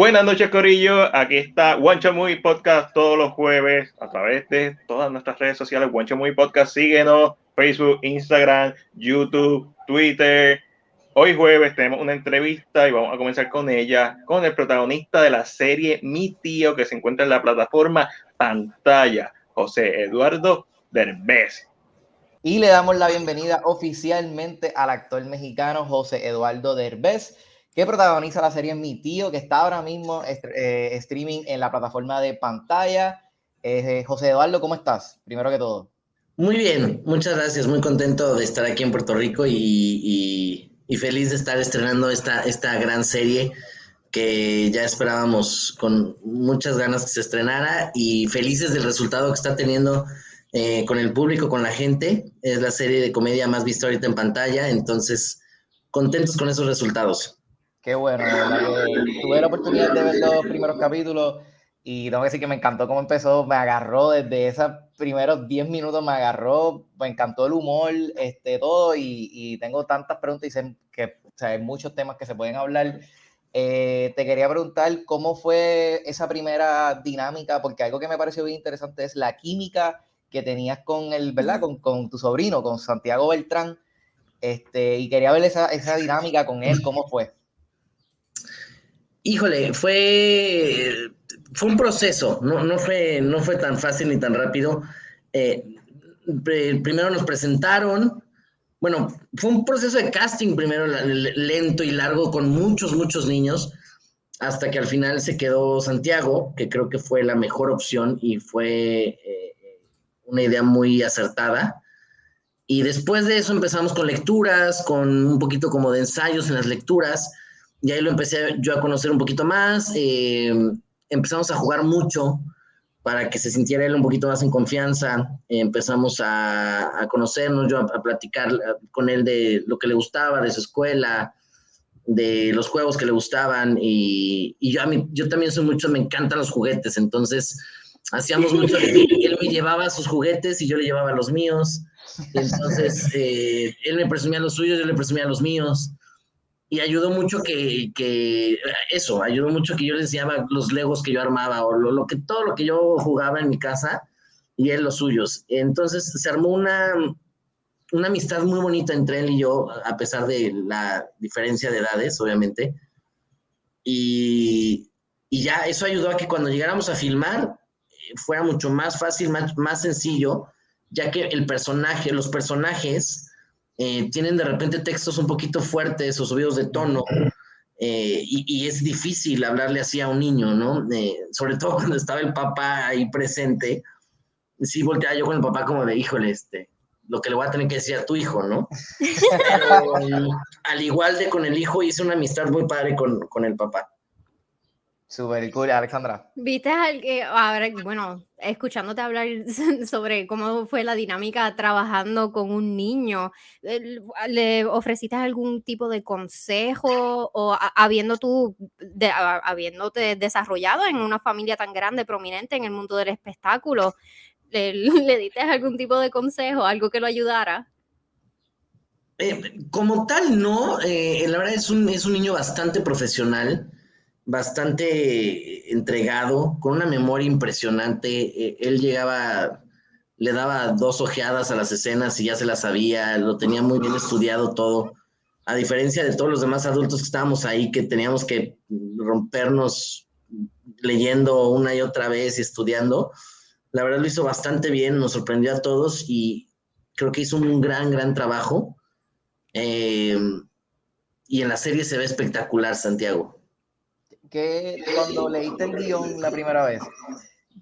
Buenas noches, Corillo. Aquí está Wancho Muy Podcast todos los jueves a través de todas nuestras redes sociales. Wancho Muy Podcast, síguenos: Facebook, Instagram, YouTube, Twitter. Hoy jueves tenemos una entrevista y vamos a comenzar con ella, con el protagonista de la serie Mi Tío, que se encuentra en la plataforma Pantalla, José Eduardo Derbez. Y le damos la bienvenida oficialmente al actor mexicano José Eduardo Derbez que protagoniza la serie Mi Tío, que está ahora mismo eh, streaming en la plataforma de pantalla. Eh, José Eduardo, ¿cómo estás? Primero que todo. Muy bien, muchas gracias, muy contento de estar aquí en Puerto Rico y, feliz de estar estrenando esta, esta gran serie que ya esperábamos con muchas ganas que se estrenara y felices del resultado que está teniendo eh, con el público, con la gente. Es la serie de comedia más vista ahorita en pantalla, entonces contentos con esos resultados. Qué bueno, tuve la oportunidad de ver los primeros capítulos y tengo que decir que me encantó cómo empezó, me agarró desde esos primeros 10 minutos, me agarró, me encantó el humor, este, todo, y, tengo tantas preguntas y sé que hay muchos temas que se pueden hablar. Eh, te quería preguntar cómo fue esa primera dinámica, porque algo que me pareció bien interesante es la química que tenías con el, ¿verdad? Con, con tu sobrino, con Santiago Beltrán, este, y quería ver esa, esa dinámica con él, cómo fue. Híjole, fue, fue un proceso, no, no, fue, no fue tan fácil ni tan rápido. Eh, primero nos presentaron, bueno, fue un proceso de casting primero lento y largo con muchos, muchos niños, hasta que al final se quedó Santiago, que creo que fue la mejor opción y fue eh, una idea muy acertada. Y después de eso empezamos con lecturas, con un poquito como de ensayos en las lecturas y ahí lo empecé yo a conocer un poquito más. Eh, empezamos a jugar mucho para que se sintiera él un poquito más en confianza. empezamos a, conocernos, yo a, platicar con él de lo que le gustaba, de su escuela, de los juegos que le gustaban. Y, yo, a mí, yo también soy mucho, me encantan los juguetes, entonces hacíamos mucho. él me llevaba sus juguetes y yo le llevaba los míos. Entonces, eh, él me presumía los suyos, yo le presumía los míos y ayudó mucho que, que, eso, ayudó mucho que yo les enseñaba los legos que yo armaba o lo, que todo lo que yo jugaba en mi casa y él los suyos. Entonces se armó una, una amistad muy bonita entre él y yo, a pesar de la diferencia de edades, obviamente. Y, y ya eso ayudó a que cuando llegáramos a filmar fuera mucho más fácil, más, más sencillo, ya que el personaje, los personajes eh, tienen de repente textos un poquito fuertes o subidos de tono. Eh, y, es difícil hablarle así a un niño, ¿no? Eh, sobre todo cuando estaba el papá ahí presente, sí volteaba yo con el papá como de, híjole, este, lo que le voy a tener que decir a tu hijo, ¿no? al igual de con el hijo, hice una amistad muy padre con, con el papá. Súper cool, Alexandra. Viste al que, ahora, bueno, escuchándote hablar sobre cómo fue la dinámica trabajando con un niño, ¿le ofreciste algún tipo de consejo o habiendo tú, habiéndote desarrollado en una familia tan grande, prominente en el mundo del espectáculo, le, diste algún tipo de consejo, algo que lo ayudara? Eh, como tal, no. Eh, la verdad es un, es un niño bastante profesional bastante entregado, con una memoria impresionante. E, él llegaba, le daba dos ojeadas a las escenas y ya se las sabía, lo tenía muy bien estudiado todo. A diferencia de todos los demás adultos que estábamos ahí, que teníamos que rompernos leyendo una y otra vez y estudiando, la verdad lo hizo bastante bien, nos sorprendió a todos y creo que hizo un gran, gran trabajo. Eh, y en la serie se ve espectacular, Santiago. ¿Qué, cuando leíste el guion la primera vez,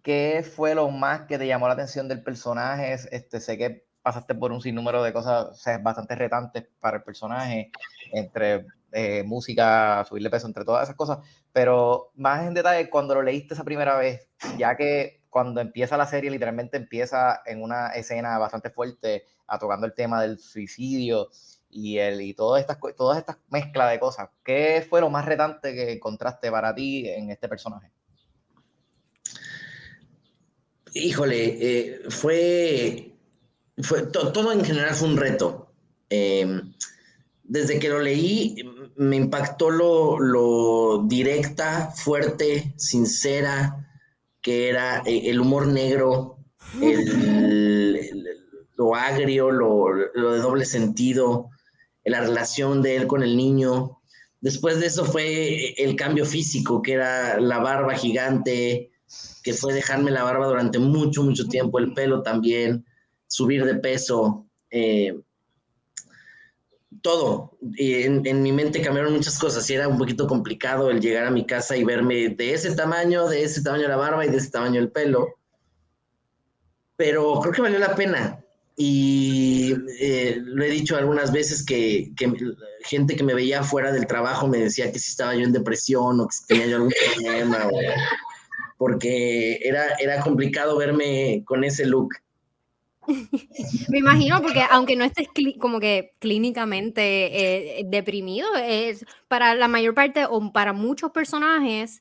¿qué fue lo más que te llamó la atención del personaje? Este, sé que pasaste por un sinnúmero de cosas bastante retantes para el personaje, entre eh, música, subirle peso, entre todas esas cosas, pero más en detalle cuando lo leíste esa primera vez, ya que cuando empieza la serie literalmente empieza en una escena bastante fuerte tocando el tema del suicidio y, el, y todas estas, todas estas mezclas de cosas. ¿Qué fue lo más retante que encontraste para ti en este personaje? Híjole, eh, fue, fue todo en general fue un reto. Em, desde que lo leí, me impactó lo, lo directa, fuerte, sincera, que era eh, el humor negro, lo agrio, lo, lo, de doble sentido, la relación de él con el niño. Después de eso fue el cambio físico, que era la barba gigante, que fue dejarme la barba durante mucho, mucho tiempo, el pelo también, subir de peso. Eh, todo. En, en, mi mente cambiaron muchas cosas y era un poquito complicado el llegar a mi casa y verme de ese tamaño, de ese tamaño la barba y de ese tamaño el pelo. Pero creo que valió la pena. Y eh, lo he dicho algunas veces que, que, gente que me veía fuera del trabajo me decía que si estaba yo en depresión o que si tenía yo algún problema, o, porque era, era complicado verme con ese look. Me imagino, porque aunque no estés como que clínicamente eh, deprimido, es para la mayor parte o para muchos personajes,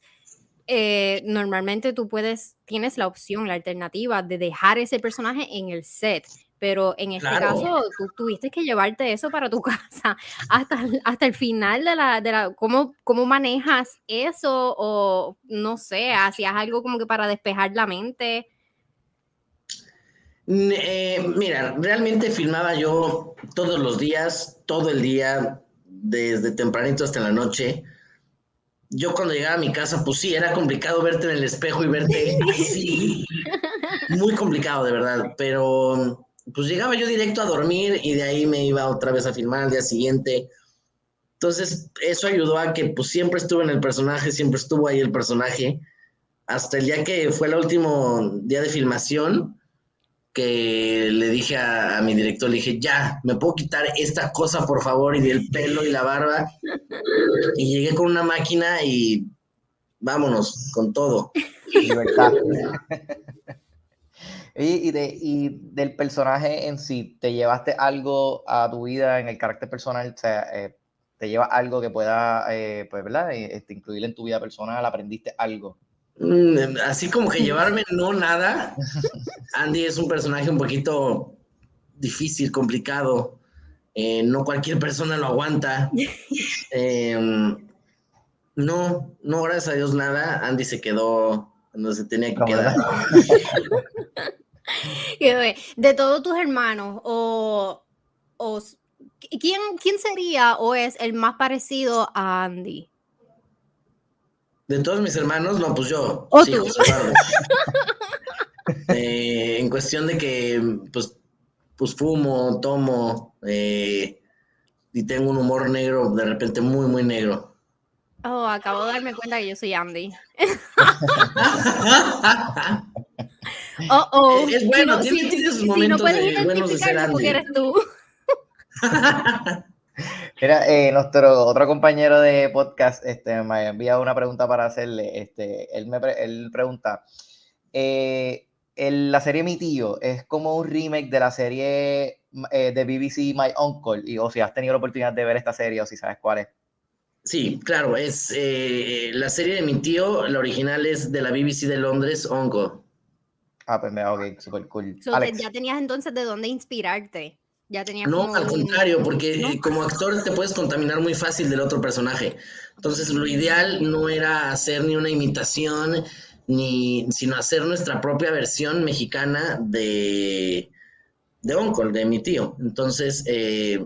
eh, normalmente tú puedes, tienes la opción, la alternativa de dejar ese personaje en el set. Pero en este caso, tú tuviste que llevarte eso para tu casa hasta, hasta el final de la, de la ¿cómo, ¿Cómo manejas eso? O no sé, hacías algo como que para despejar la mente. Eh, mira, realmente filmaba yo todos los días, todo el día, desde tempranito hasta la noche. Yo cuando llegaba a mi casa, pues sí, era complicado verte en el espejo y verte así. Muy complicado, de verdad. Pero pues llegaba yo directo a dormir y de ahí me iba otra vez a filmar al día siguiente. Entonces, eso ayudó a que pues siempre estuve en el personaje, siempre estuvo ahí el personaje. Hasta el día que fue el último día de filmación, que le dije a, mi director, le dije, ya, ¿me puedo quitar esta cosa, por favor? Y el pelo y la barba. Y llegué con una máquina y vámonos, con todo. Libertad. y, de, y del personaje en sí, ¿te llevaste algo a tu vida en el carácter personal? O sea, eh, ¿te lleva algo que pueda, eh, pues, ¿verdad? Este, incluir en tu vida personal? ¿Aprendiste algo? Mm, así como que llevarme, no nada. Andy es un personaje un poquito difícil, complicado. Eh, no cualquier persona lo aguanta. Em, no, no, gracias a Dios nada. Andy se quedó donde se tenía que quedar. De todos tus hermanos, o, o ¿quién, ¿quién sería o es el más parecido a Andy? De todos mis hermanos, no, pues yo. sí, eh, en cuestión de que, pues, pues fumo, tomo, eh, y tengo un humor negro, de repente muy, muy negro. Oh, acabo de darme cuenta que yo soy Andy. oh, oh. Es bueno, si no, tiene, sus momentos de buenos de ser Andy. eres tú. Mira, eh, nuestro otro compañero de podcast este, me ha enviado una pregunta para hacerle. Este, él, me él pregunta, eh, la serie Mi Tío es como un remake de la serie eh, de BBC My Uncle, y o si has tenido la oportunidad de ver esta serie o si sabes cuál es. Sí, claro, es la serie de Mi Tío, la original es de la BBC de Londres, Uncle. Ah, pues me ok, super cool. ya tenías entonces de dónde inspirarte. Ya tenía no, al contrario, porque como actor te puedes contaminar muy fácil del otro personaje. Entonces, lo ideal no era hacer ni una imitación, ni, sino hacer nuestra propia versión mexicana de, de Uncle, de mi tío. Entonces, eh,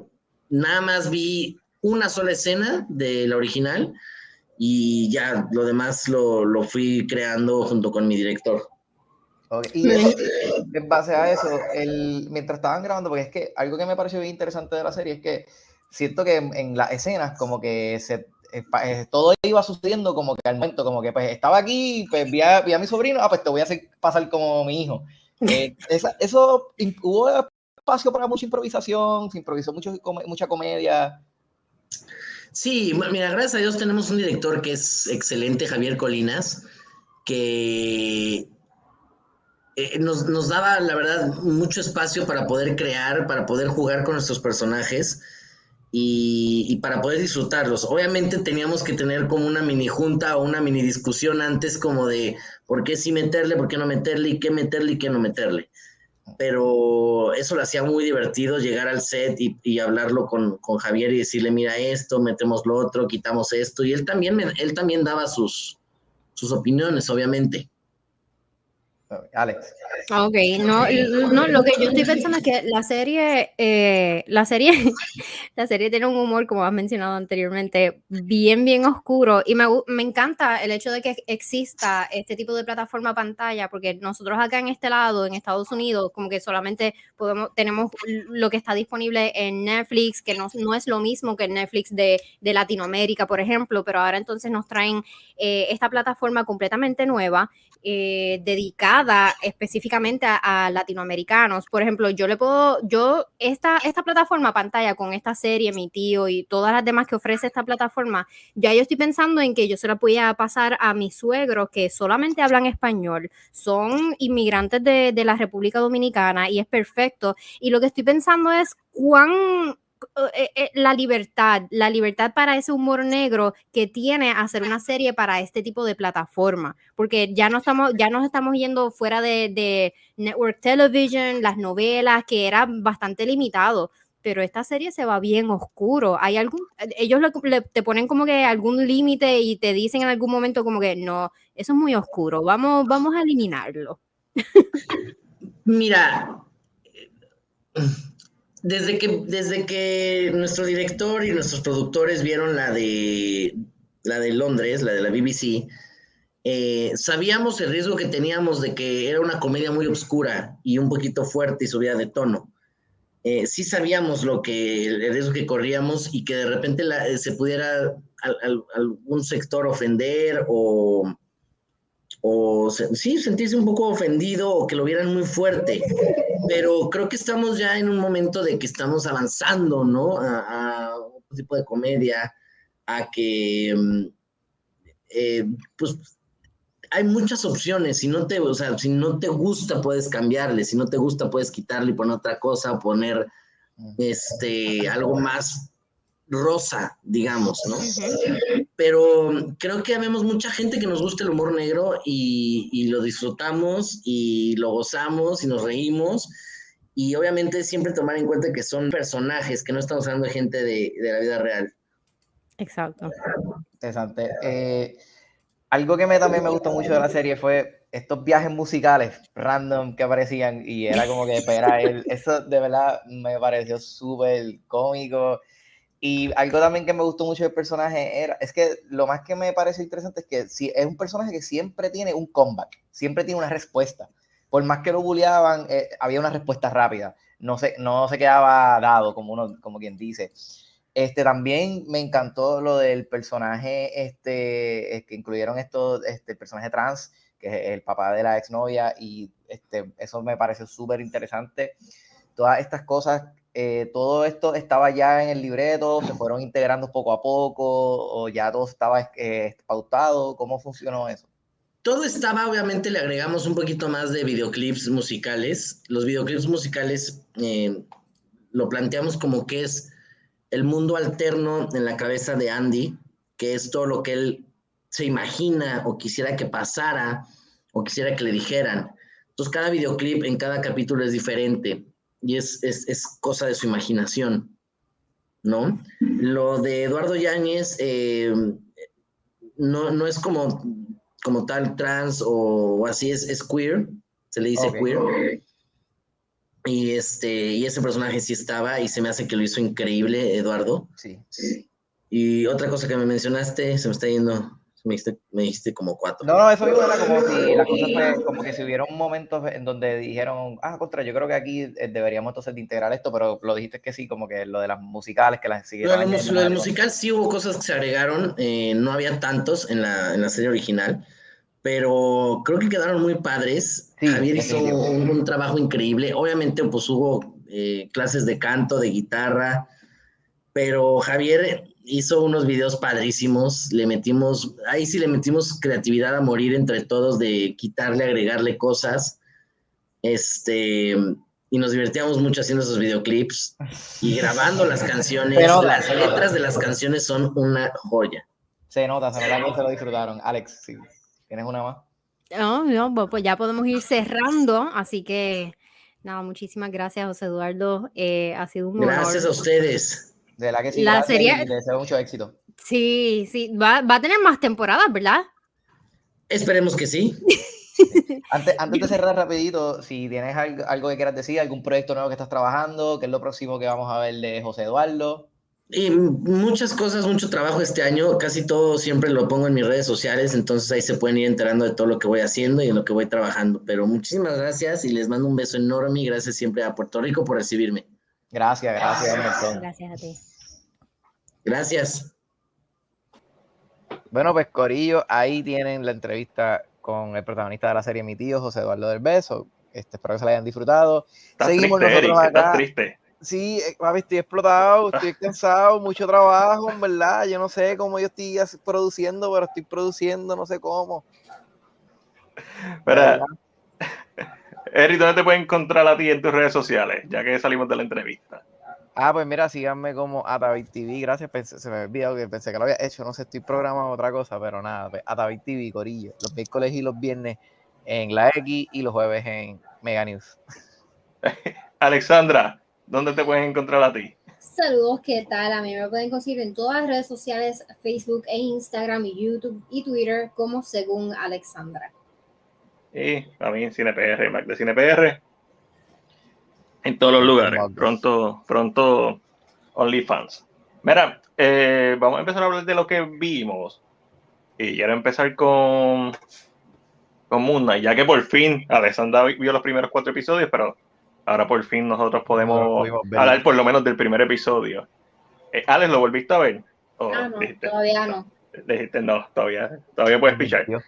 nada más vi una sola escena de la original y ya lo demás lo, lo fui creando junto con mi director. Y en base a eso, el, mientras estaban grabando, porque es que algo que me pareció bien interesante de la serie es que siento que en, las escenas como que se, eh, eh, todo iba sucediendo como que al momento, como que pues estaba aquí, pues vi a, mi sobrino, ah, pues te voy a hacer pasar como mi hijo. Eh, eso, hubo espacio para mucha improvisación, se improvisó mucho, mucha comedia. Sí, mira, gracias a Dios tenemos un director que es excelente, Javier Colinas, que eh, nos, daba, la verdad, mucho espacio para poder crear, para poder jugar con nuestros personajes y, para poder disfrutarlos. Obviamente teníamos que tener como una mini junta o una mini discusión antes como de por qué sí meterle, por qué no meterle y qué meterle y qué no meterle. pero eso lo hacía muy divertido, llegar al set y, hablarlo con, con, Javier y decirle, mira esto, metemos lo otro, quitamos esto, y él también, él también daba sus, sus opiniones, obviamente. Alex. Ok, no, no, lo que yo estoy pensando es que la serie, eh, la serie, la serie tiene un humor, como has mencionado anteriormente, bien, bien oscuro y me, me, encanta el hecho de que exista este tipo de plataforma pantalla, porque nosotros acá en este lado, en Estados Unidos, como que solamente podemos, tenemos lo que está disponible en Netflix, que no, no es lo mismo que Netflix de, de Latinoamérica, por ejemplo, pero ahora entonces nos traen eh, esta plataforma completamente nueva eh, dedicada específicamente a, latinoamericanos. Por ejemplo, yo le puedo, yo, esta, esta plataforma pantalla con esta serie, mi tío y todas las demás que ofrece esta plataforma, ya yo estoy pensando en que yo se la voy a pasar a mis suegros que solamente hablan español, son inmigrantes de, de la República Dominicana y es perfecto. Y lo que estoy pensando es cuán la libertad, la libertad para ese humor negro que tiene hacer una serie para este tipo de plataforma, porque ya no estamos, ya nos estamos yendo fuera de, network television, las novelas, que era bastante limitado, pero esta serie se va bien oscuro. Hay algún, ellos te ponen como que algún límite y te dicen en algún momento como que no, eso es muy oscuro, vamos, vamos a eliminarlo. Mira, desde que, desde que nuestro director y nuestros productores vieron la de, la de Londres, la de la BBC, eh, sabíamos el riesgo que teníamos de que era una comedia muy oscura y un poquito fuerte y subida de tono. Eh, sí sabíamos lo que, el riesgo que corríamos y que de repente se pudiera algún sector ofender o, o sí, sentirse un poco ofendido o que lo vieran muy fuerte. Pero creo que estamos ya en un momento de que estamos avanzando, ¿no? A, otro tipo de comedia, a que, mm, eh, pues, hay muchas opciones. Si no te, o sea, si no te gusta, puedes cambiarle. Si no te gusta, puedes quitarle y poner otra cosa, poner este, algo más rosa, digamos, ¿no? Pero creo que vemos mucha gente que nos gusta el humor negro y, lo disfrutamos y lo gozamos y nos reímos. Y obviamente siempre tomar en cuenta que son personajes, que no estamos hablando de gente de, la vida real. Exacto. Interesante. Eh, algo que me, también me gustó mucho de la serie fue estos viajes musicales random que aparecían y era como que espera él. Eso de verdad me pareció súper cómico y algo también que me gustó mucho del personaje era, es que lo más que me parece interesante es que si, es un personaje que siempre tiene un comeback, siempre tiene una respuesta. Por más que lo bulleaban, eh, había una respuesta rápida. No se, no se quedaba dado, como, uno, como quien dice. Este, también me encantó lo del personaje este, que incluyeron esto, este, personaje trans, que es el papá de la exnovia, y este, eso me pareció súper interesante. Todas estas cosas eh, todo esto estaba ya en el libreto, se fueron integrando poco a poco, o ya todo estaba eh, pautado, ¿cómo funcionó eso? Todo estaba, obviamente le agregamos un poquito más de videoclips musicales. Los videoclips musicales eh, lo planteamos como que es el mundo alterno en la cabeza de Andy, que es todo lo que él se imagina o quisiera que pasara o quisiera que le dijeran. Entonces cada videoclip en cada capítulo es diferente y es, cosa de su imaginación, ¿no? Lo de Eduardo Yáñez eh, no, es como, como tal trans o, así, es, es queer, se le dice queer. Y, este, y ese personaje sí estaba y se me hace que lo hizo increíble, Eduardo. Sí. Y otra cosa que me mencionaste, se me está yendo me dijiste, como cuatro. No, no, eso mismo era como si la cosa fue, como que si hubiera un momento en donde dijeron, ah, contra, yo creo que aquí eh, deberíamos entonces de integrar esto, pero lo dijiste que sí, como que lo de las musicales, que las siguieron. lo, del musical sí hubo cosas que se agregaron, eh, no había tantos en la, en la serie original, pero creo que quedaron muy padres. Javier hizo un, trabajo increíble. Obviamente, pues hubo eh, clases de canto, de guitarra, pero Javier hizo unos videos padrísimos, le metimos, ahí sí le metimos creatividad a morir entre todos de quitarle, agregarle cosas, este, y nos divertíamos mucho haciendo esos videoclips y grabando las canciones, las letras de las canciones son una joya. Se nota, se nota que se lo disfrutaron. Alex, ¿tienes una más? No, no, pues ya podemos ir cerrando, así que No, muchísimas gracias, José Eduardo. Eh, ha sido un Gracias a ustedes. De la que sí. La gracias serie- Le deseo mucho éxito. Sí, sí, va, va a tener más temporadas, ¿verdad? Esperemos que sí. Antes, antes de cerrar rapidito, si tienes algo, algo que quieras decir, algún proyecto nuevo que estás trabajando, qué es lo próximo que vamos a ver de José Eduardo. Y muchas cosas, mucho trabajo este año, casi todo siempre lo pongo en mis redes sociales, entonces ahí se pueden ir enterando de todo lo que voy haciendo y en lo que voy trabajando. Pero muchísimas gracias y les mando un beso enorme y gracias siempre a Puerto Rico por recibirme. Gracias, gracias. un montón. Gracias a ti. Gracias. Bueno, pues Corillo, ahí tienen la entrevista con el protagonista de la serie Mi Tío, José Eduardo del Beso. Este, espero que se la hayan disfrutado. Estás Seguimos triste, Eric, nosotros estás acá. triste. Sí, eh, papi, estoy explotado, estoy cansado, mucho trabajo, en verdad. Yo no sé cómo yo estoy produciendo, pero estoy produciendo, no sé cómo. Mira, Eric, ¿dónde te pueden encontrar a ti en tus redes sociales? Ya que salimos de la entrevista. Ah, pues mira, síganme como Atavid TV, gracias. Pensé, se me había olvidado que pensé que lo había hecho, no sé, estoy programando otra cosa, pero nada, pues, Atavid TV, Corillo. Los miércoles y los viernes en la X y los jueves en Mega News. Alexandra, ¿dónde te pueden encontrar a ti? Saludos, ¿qué tal? A mí me pueden conseguir en todas las redes sociales, Facebook e Instagram y YouTube y Twitter como según Alexandra. Y a mí en CinePR, Mac de CinePR. En todos los lugares. Pronto, pronto, OnlyFans. Mira, eh, vamos a empezar a hablar de lo que vimos. Y quiero empezar con, con Moon Knight, ya que por fin Alexandra vio los primeros cuatro episodios, pero ahora por fin nosotros podemos hablar por lo menos del primer episodio. Eh, Alex, ¿lo volviste a ver? ¿O Ah, no, dijiste, todavía no. dijiste, no, todavía, todavía puedes pichar. Dios.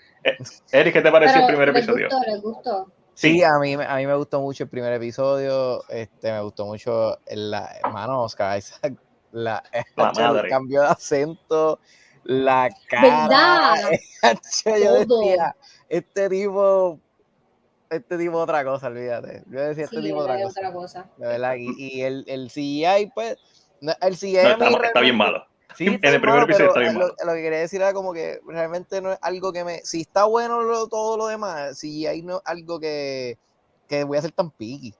Eric, ¿qué te pareció el primer les episodio? gustó, les gustó. Sí, a mí, me- a mí me gustó mucho el primer episodio. Este, me gustó mucho el, la, hermano Oscar Isaac, la, La el madre. cambio de acento, la cara. ¿Verdad? Yo decía, este tipo, este tipo otra cosa, olvídate. Yo decía, este Sí, tipo es otra cosa. otra cosa. De verdad, y, y el, el CGI, pues, el CGI No, está, está bien malo. Sí, En el primer episodio está bien lo, malo. lo que quería decir era como que realmente no es algo que me. Si está bueno lo- todo lo demás, si hay no, algo que, que voy a ser tan picky.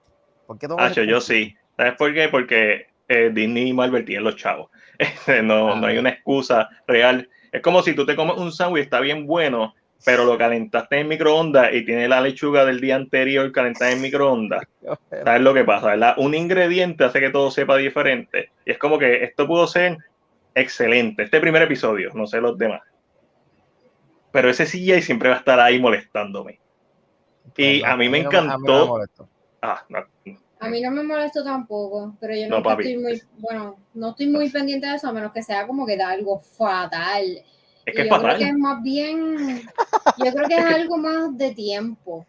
¿Por qué ser yo tan sí. ¿Sabes por qué? Porque eh, Disney y Marvel tienen los chavos. Este, no, Ah. no hay una excusa real. Es como si tú te comes un sándwich, está bien bueno, pero lo calentaste en microondas y tiene la lechuga del día anterior calentada en microondas. ¿Sabes lo que pasa? ¿verdad? Un ingrediente hace que todo sepa diferente. Y es como que esto pudo ser excelente. Este primer episodio, no sé los demás. Pero ese CGI siempre va a estar ahí molestándome. Y a mí me no- a mí no me encantó. Ah, A mí no me molestó tampoco, pero yo No, estoy muy, bueno, no estoy muy pendiente de eso, a menos que sea como que da algo fatal. es Y que es yo creo fatal. que es más bien, yo creo que es algo más de tiempo.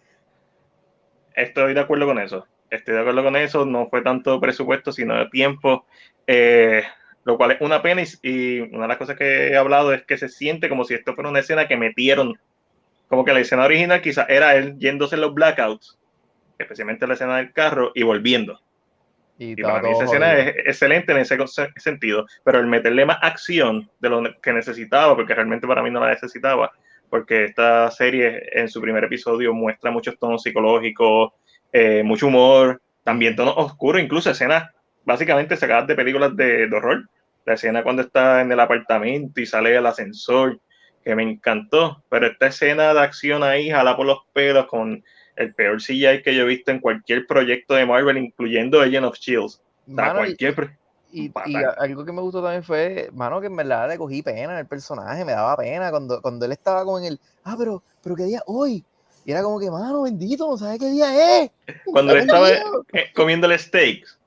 Estoy de acuerdo con eso. Estoy de acuerdo con eso. No fue tanto presupuesto, sino de tiempo. Eh, lo cual es una pena. Y, y una de las cosas que he hablado es que se siente como si esto fuera una escena que metieron. Como que la escena original quizás era él yéndose en los blackouts, especialmente la escena del carro, y volviendo. Y, Y para mí esa escena es excelente en ese sentido, pero el meterle más acción de lo que necesitaba, porque realmente para mí no la necesitaba, porque esta serie en su primer episodio muestra muchos tonos psicológicos, eh, mucho humor, también tonos oscuros, incluso escenas básicamente sacadas de películas de, de horror. La escena cuando está en el apartamento y sale el ascensor, que me encantó, pero esta escena de acción ahí, jala por los pelos con el peor CGI que yo he visto en cualquier proyecto de Marvel, incluyendo Agent of Shield. O sea, Mano, y- cualquier Y, y algo que me gustó también fue, mano, que en verdad le cogí pena en el personaje, me daba pena cuando, cuando él estaba con el, ah, pero, pero qué día hoy. Y era como que, mano, bendito, no sabes qué día es. Cuando él estaba eh, comiendo steaks,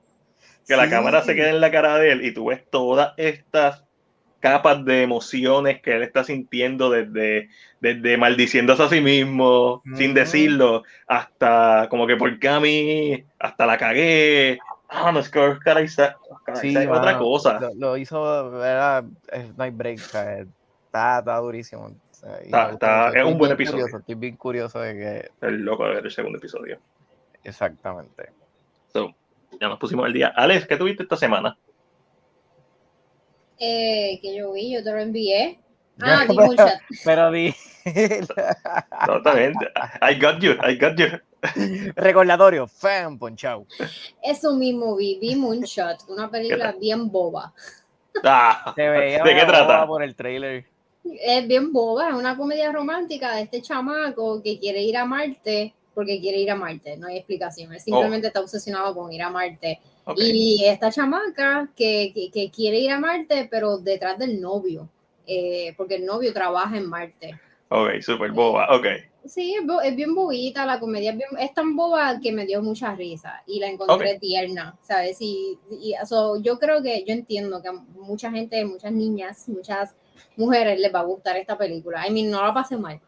que la Sí. cámara se queda en la cara de él y tú ves todas estas capas de emociones que él está sintiendo desde, desde maldiciéndose a sí mismo, sin Ujú. decirlo, hasta como que por mí, hasta la cagué. Ah, no, es que Oscar Isaac, Oscar Sí, Isaac es otra cosa. Lo, lo hizo, era, es- hay break, está, está durísimo. Está- está- es un buen episodio. curioso, estoy bien curioso de que, El loco de ver el segundo episodio. exactamente. So, ya nos pusimos el día. Alex, ¿qué tuviste esta semana? Eh, que yo vi, yo te lo envié. Ah, Chat. Pero di, No, está bien. I got you, I got you. Recordatorio, fan ponchao. Eso mismo vi, vi Moonshot, una película bien boba. Ah, Se veía ¿De qué trata? por el trailer. Es bien boba, es una comedia romántica de este chamaco que quiere ir a Marte porque quiere ir a Marte, no hay explicación, él simplemente está obsesionado con ir a Marte. ok. Y esta chamaca que, que- que quiere ir a Marte, pero detrás del novio, eh, porque el novio trabaja en Marte. Ok, super boba. Ok. Sí, es, bo- es bien bobita, la comedia es, bien- es tan boba que me dio mucha risa y la encontré Ok. tierna, ¿sabes? Y, y so, yo creo que, yo entiendo que mucha gente, muchas niñas, muchas mujeres les va a gustar esta película. I mean, no la pasé mal.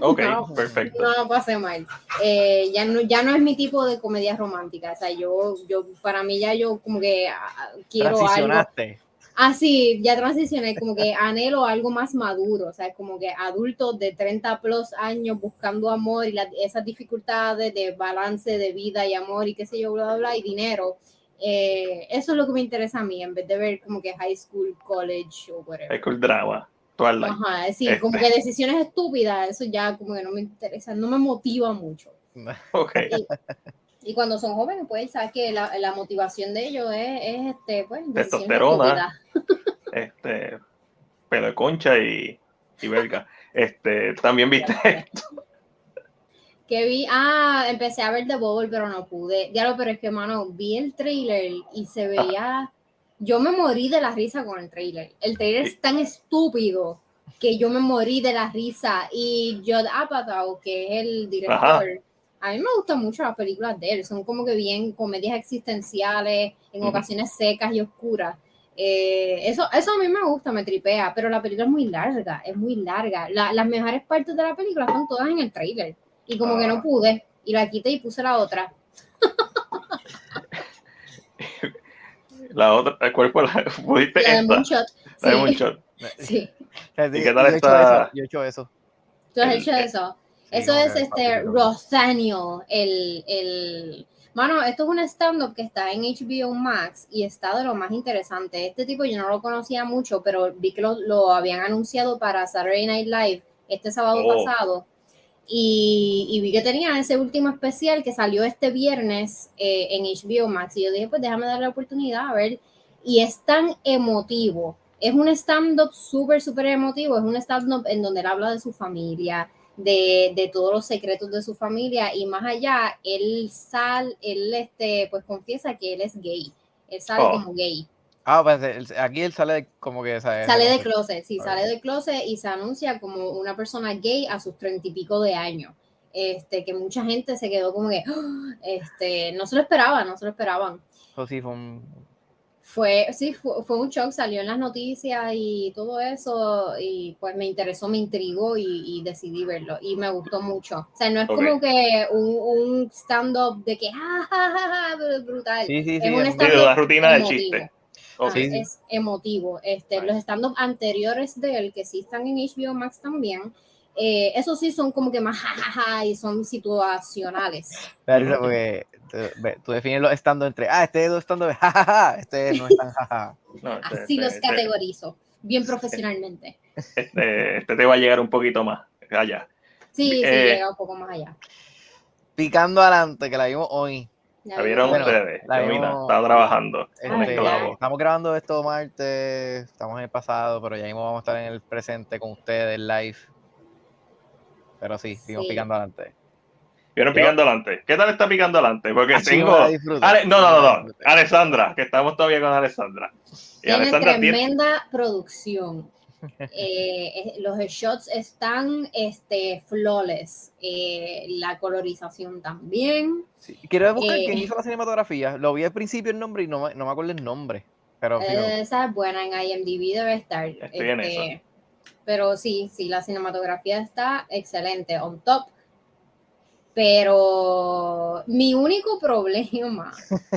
Ok, No. perfecto. No la pasé mal. Eh, ya, no, ya no es mi tipo de comedia romántica. O sea, yo, yo, para mí ya yo como que ah, quiero algo. Transicionaste. Ah, sí, ya transicioné, como que anhelo algo más maduro, o sea, como que adultos de 30 plus años buscando amor y las- esas dificultades de balance de vida y amor y qué sé yo, bla, bla, bla, y dinero. Eh, eso es lo que me interesa a mí, en vez de ver como que high school, college o whatever. High School Drama. Twilight. Ajá, sí, Este. como que decisiones estúpidas, eso ya como que no me interesa, no me motiva mucho. Ok. Y cuando son jóvenes, pues, sabes que la, la motivación de ellos es, es este, pues, Testosterona. Este. Pelo de concha y, y verga. Este. También viste. Que vi, ah, empecé a ver The Bubble, pero no pude. Ya lo, pero es que, mano, vi el trailer y se veía. Yo me morí de la risa con el trailer. El trailer es tan estúpido que yo me morí de la risa. Y Judd Apatow, que es el director, Ajá. a mí me gustan mucho las películas de él. Son como que bien comedias existenciales, en Ujú. ocasiones secas y oscuras. Eh, eso, eso a mí me gusta, me tripea, pero la película es muy larga, es muy larga. La- las mejores partes de la película están todas en el trailer. Y como que Ah. no pude, y la quité y puse la otra. La otra. ¿Cuál fue la? ¿Pudiste La de? Moonshot. La de Sí, Moonshot. sí. ¿Y qué tal yo he hecho está? eso, Yo he hecho eso. Tú has El- hecho eso. Sí, Eso es este. Rothaniel, el, el... Mano, esto es un stand-up que está en HBO Max y está de lo más interesante. Este tipo yo no lo conocía mucho, pero vi que lo, lo habían anunciado para Saturday Night Live este sábado Oh. pasado. Y, y vi que tenía ese último especial que salió este viernes eh, en HBO Max. Y yo dije, pues déjame darle la oportunidad a ver. Y es tan emotivo. Es un stand-up súper, súper emotivo. Es un stand-up en donde él habla de su familia, de, de todos los secretos de su familia. Y más allá, él sal, él este, pues confiesa que él es gay. Él sale Oh. como gay. Ah, pues aquí él sale de- como que. Sale de closet, sí, sale de closet y se anuncia como una persona gay a sus treinta y pico de años. Este, que mucha gente se quedó como que, ¡ah! este, no se lo esperaba, no se lo esperaban. Eso sí fue un... Fue, sí, fue, fue un shock, salió en las noticias y todo eso, y pues me interesó, me intrigó y, y decidí verlo, y me gustó mucho. O sea, no es como que un, un stand-up de que, ja, ja, ja, ja, brutal. Sí, sí, Es sí. un de la rutina del chiste. Ok. Ah, Es emotivo. Este, Los stand-up anteriores de él, que sí están en HBO Max también, eh, esos sí son como que más jajaja y son situacionales. Risa porque tú, tú defines los estando entre, ah, este es estando de jajaja, este no es tan jajaja. No, este, Así los este- categorizo, bien profesionalmente. este, este te va a llegar un poquito más allá. Sí, sí, Eh, llega un poco más allá. Picando adelante, que la vimos hoy. ¿La vieron Bueno, ustedes? la Yo, mira, vimos- estaba trabajando ya. Estamos grabando esto martes, estamos en el pasado, pero ya mismo vamos a estar en el presente con ustedes live. Pero sí, Sí. picando adelante. ¿Vieron picando adelante? ¿Qué tal está picando adelante? Porque Así tengo. la disfruto. Ale- No, no, no, no. Alessandra, que estamos todavía con Alessandra. Y Tiene Alessandra tiene. tremenda producción. Eh, los shots están este, flawless. Eh, la colorización también. Sí, Quiero buscar Eh. quién hizo la cinematografía. Lo vi al principio el nombre y no me, no me acuerdo el nombre. Pero Eh, esa es buena en IMDb, debe estar. Estoy en Este, pero sí, sí, la cinematografía está excelente, on top. Pero mi único problema,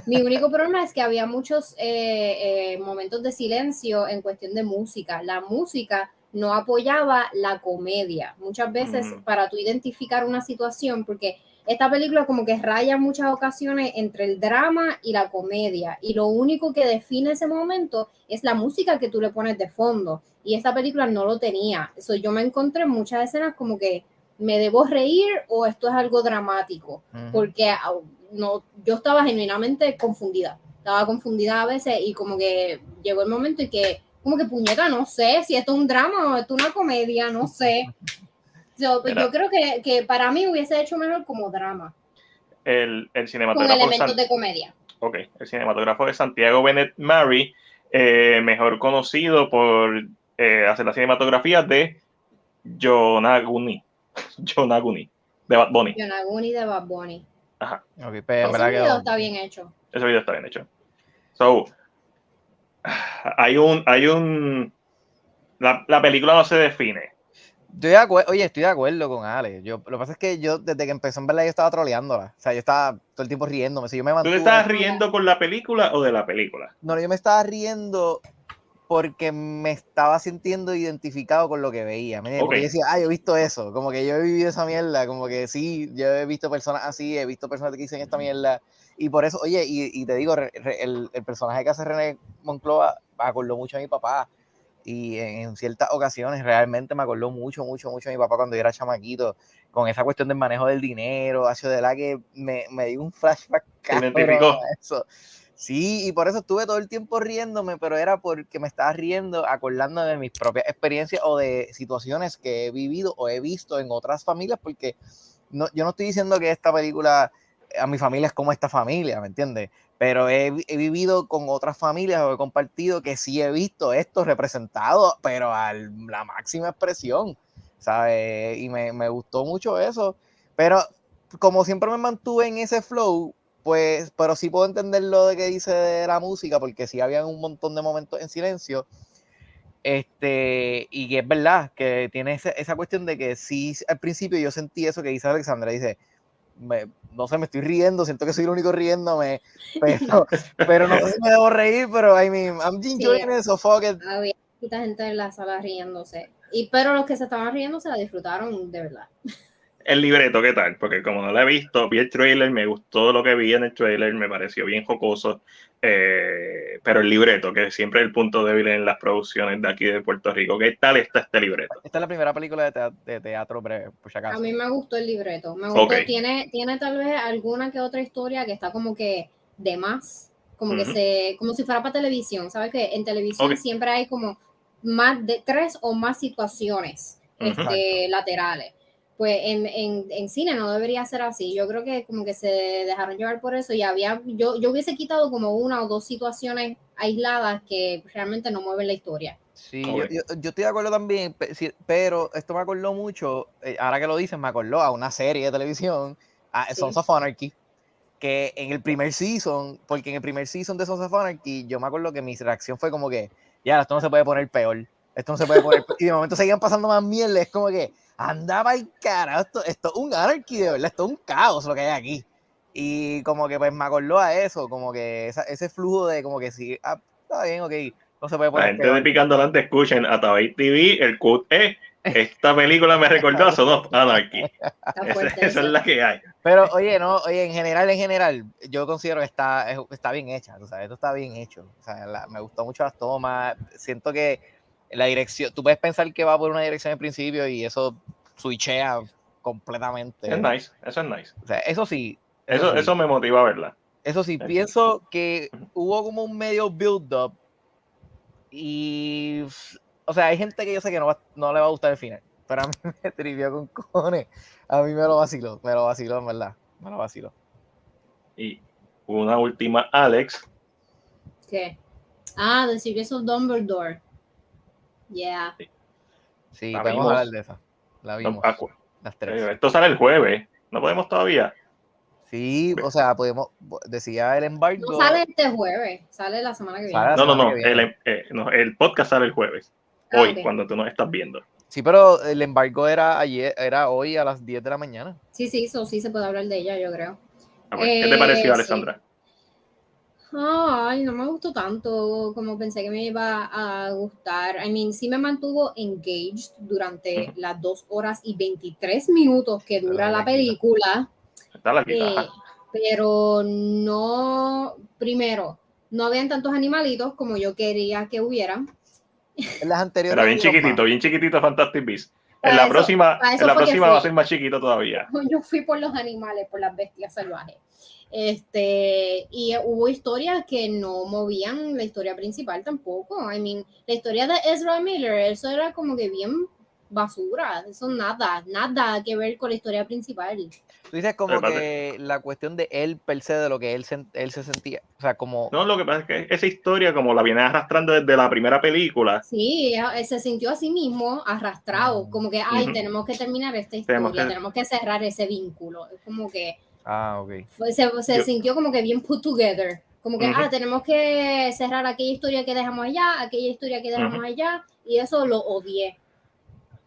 mi único problema es que había muchos eh, eh, momentos de silencio en cuestión de música. La música no apoyaba la comedia. Muchas veces Mm. para tú identificar una situación, porque esta película como que raya en muchas ocasiones entre el drama y la comedia. Y lo único que define ese momento es la música que tú le pones de fondo. Y esta película no lo tenía. Eso yo me encontré en muchas escenas como que ¿me debo reír o esto es algo dramático? Porque no, yo estaba genuinamente confundida. Estaba confundida a veces y como que llegó el momento y que, como que puñeta, no sé si esto es un drama o esto es una comedia, no sé. So, pues, yo creo que, que para mí hubiese hecho mejor como drama, El, el con cinematógrafo elementos San- de comedia. ok, el cinematógrafo de Santiago Bennett Murray, eh, mejor conocido por eh, hacer la cinematografía de Yonaguni. Yonaguni, de Bad Bunny. Yonaguni de Bad Bunny. En Ese video quedó- está bien hecho. Ese video está bien hecho. So, hay un, hay un, la, la película no se define. Estoy de Oye, estoy de acuerdo con Ale. Yo, lo que pasa es que yo, desde que empezó en verdad, yo estaba troleándola. O sea, yo estaba todo el tiempo riéndome. Si yo me ¿Tú te estás riendo con la película o de la película? No, yo me estaba riendo porque me estaba sintiendo identificado con lo que veía. ¿me entiendes? Porque Ok. yo decía, ah, yo he visto eso. Como que yo he vivido esa mierda. Como que sí, yo he visto personas así, he visto personas que dicen esta mierda. Y por eso, oye, y, y te digo, re- re- el, el personaje que hace René Moncloa me acordó mucho a mi papá. Y en, en ciertas ocasiones realmente me acordó mucho, mucho, mucho a mi papá cuando yo era chamaquito. Con esa cuestión del manejo del dinero. Hace de la que me, me dio un flashback. cabrón identificó? Eso. Sí, y por eso estuve todo el tiempo riéndome, pero era porque me estaba riendo, acordándome de mis propias experiencias o de situaciones que he vivido o he visto en otras familias, porque no, yo no estoy diciendo que esta película a mi familia es como esta familia, ¿me entiendes? Pero he, vi- he vivido con otras familias o he compartido que sí he visto esto representado, pero a la máxima expresión, ¿sabes? Y me, me gustó mucho eso, pero como siempre me mantuve en ese flow, pues, pero sí puedo entender lo de que dice de la música, porque sí había un montón de momentos en silencio. Este, y es verdad que tiene esa cuestión de que sí, al principio yo sentí eso que dice Alexandra, dice, me- no sé, me estoy riendo, siento que soy el único riéndome, pero, pero no sé si me debo reír, pero I mean, I'm enjoying it, so fuck it. Había mucha gente en la sala riéndose. Y, pero los que se estaban riendo se la disfrutaron de verdad. El libreto, ¿qué tal? Porque como no lo he visto, vi el trailer, me gustó lo que vi en el trailer, me pareció bien jocoso. eh, pero el libreto, que siempre es el punto débil en las producciones de aquí de Puerto Rico, ¿qué tal está este libreto? Esta es la primera película de, tea- de teatro breve, por si acaso. A mí me gustó el libreto. Me gustó. Ok. Tiene, tiene tal vez alguna que otra historia que está como que de más. Como que se, como si fuera para televisión. ¿Sabes que En televisión siempre hay como más de tres o más situaciones este, laterales. Pues en, en, en cine no debería ser así. Yo creo que como que se dejaron llevar por eso y había, yo, yo hubiese quitado como una o dos situaciones aisladas que realmente no mueven la historia. Sí, yo, yo- yo estoy de acuerdo también, pero esto me acordó mucho, eh, ahora que lo dicen, me acordó a una serie de televisión, a Sí. Sons of Anarchy, que en el primer season, porque en el primer season de Sons of Anarchy, yo me acuerdo que mi reacción fue como que, ya, esto no se puede poner peor, esto no se puede poner peor", y de momento seguían pasando más mierda, es como que, andaba el cara, esto, esto es un anarchy de verdad, esto es un caos lo que hay aquí. Y como que pues me acordó a eso, como que esa- ese flujo de como que sí, ah, está bien, ok, no se puede La poner gente peor. de Picando Adelante escuchen a Tabay TV, el cut es, esta película me recordó a Son Anarchy. Esa, esa es la que hay. Pero oye, no, oye, en general, en general, yo considero que está, es- está bien hecha, tú sabes, esto está bien hecho. O sea, la- me gustó mucho las tomas, siento que la dirección, tú puedes pensar que va por una dirección al principio y eso switchea completamente. Es nice, eso es nice. O sea, eso sí, Eso, sí, eso me motiva a verla. eso sí, eso- pienso que hubo como un medio build-up y, o sea, hay gente que yo sé que no, va- no le va a gustar el final, pero a mí me trivió con cojones, a mí me lo vaciló, me lo vaciló, en verdad, me lo vaciló. Y una última, Alex. ¿Qué? Ah, The Secrets of Dumbledore. Yeah. Sí, La podemos vimos. hablar de esa. La vimos, las eh, tres. esto sale el jueves. No podemos todavía. Sí, o sea, podemos, decía el embargo. No sale este jueves, sale la semana que viene. No, no, el, eh, no. el podcast sale el jueves. Ah, Hoy, cuando tú nos estás viendo. Sí, pero el embargo era ayer, era hoy a las 10 de la mañana. Sí, sí, eso sí se puede hablar de ella, yo creo. A ver, ¿Qué te Eh, pareció, sí. Ay, no me gustó tanto como pensé que me iba a gustar. I mean, sí me mantuvo engaged durante las dos horas y 23 minutos que dura la larguita. película. Está la Eh, pero no, primero, no habían tantos animalitos como yo quería que hubieran. En las anteriores. Era bien chiquitito, más. bien chiquitito Fantastic Beasts. En la eso- próxima, en la próxima va a ser más chiquito todavía. yo fui por los animales, por las bestias salvajes. Este, y hubo historias que no movían la historia principal tampoco. I mean, la historia de Ezra Miller, eso era como que bien basura. Eso nada, nada que ver con la historia principal. Tú dices como Pero, que la cuestión de él per se, de lo que él, sen- él se sentía. O sea, como. No, lo que pasa es que esa historia, como la viene arrastrando desde la primera película, Sí, eh, se sintió a sí mismo arrastrado, como que, ay, Ujú. tenemos que terminar esta Tenemos historia, que- tenemos que cerrar ese vínculo. Es como que Ah, ok. fue- se, se Yo- sintió como que bien put together. Como que, Ujú. ah, tenemos que cerrar aquella historia que dejamos allá, aquella historia que dejamos Ujú. allá, y eso lo odié.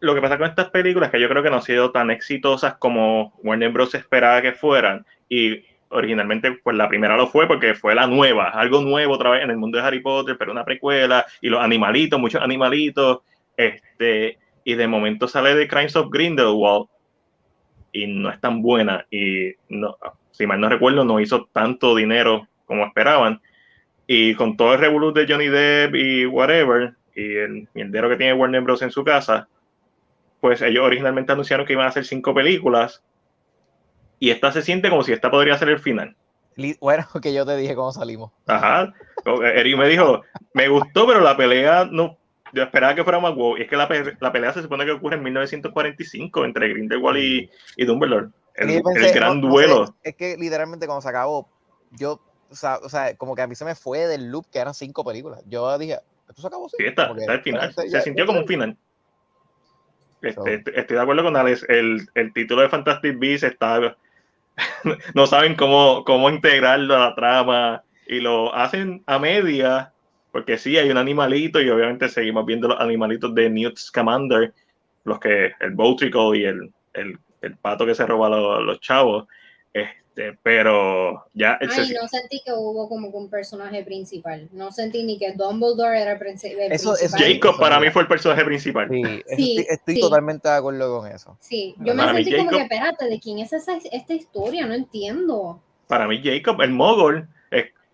lo que pasa con estas películas que yo creo que no han sido tan exitosas como Warner Bros. esperaba que fueran. Y originalmente, pues la primera lo fue porque fue la nueva, algo nuevo otra vez en el mundo de Harry Potter, pero una precuela, y los animalitos, muchos animalitos. Este, y de momento sale de Crimes of Grindelwald y no es tan buena. Y no, si mal no recuerdo, no hizo tanto dinero como esperaban. Y con todo el revolú de Johnny Depp y whatever, y el mierdero que tiene Warner Bros. en su casa, pues ellos originalmente anunciaron que iban a hacer cinco películas y esta se siente como si esta podría ser el final. Bueno, que yo te dije cómo salimos. Ajá. Eric me dijo, me gustó, pero la pelea no, yo esperaba que fuera más wow. Y es que la, pe- la pelea se supone que ocurre en 1945 entre Grindelwald y, y Dumbledore. El, Y el gran no- no duelo. sé, es que literalmente cuando se acabó, yo, o sea, o sea, como que a mí se me fue del loop que eran cinco películas. Yo dije, ¿esto se acabó? Sí, está, está el final. Se ya- sintió ya como un final. Este, So. est- estoy de acuerdo con Alex. El, el título de Fantastic Beasts está. no saben cómo, cómo integrarlo a la trama y lo hacen a media. Porque sí, hay un animalito y obviamente seguimos viendo los animalitos de Newt Scamander, los que el Boutricle y el, el, el pato que se roba a los, los chavos. Este, pero ya se- Ay, no sentí que hubo como que un personaje principal. No sentí ni que Dumbledore era el, princi- el Eso- eso- principal. Jacob para mí fue el personaje principal. Sí, Sí, estoy, estoy sí. totalmente de acuerdo con eso. Sí, yo me mí sentí como Jacob- que, espérate, ¿de quién es esa, esta historia? No entiendo. Para mí Jacob, el Mogul,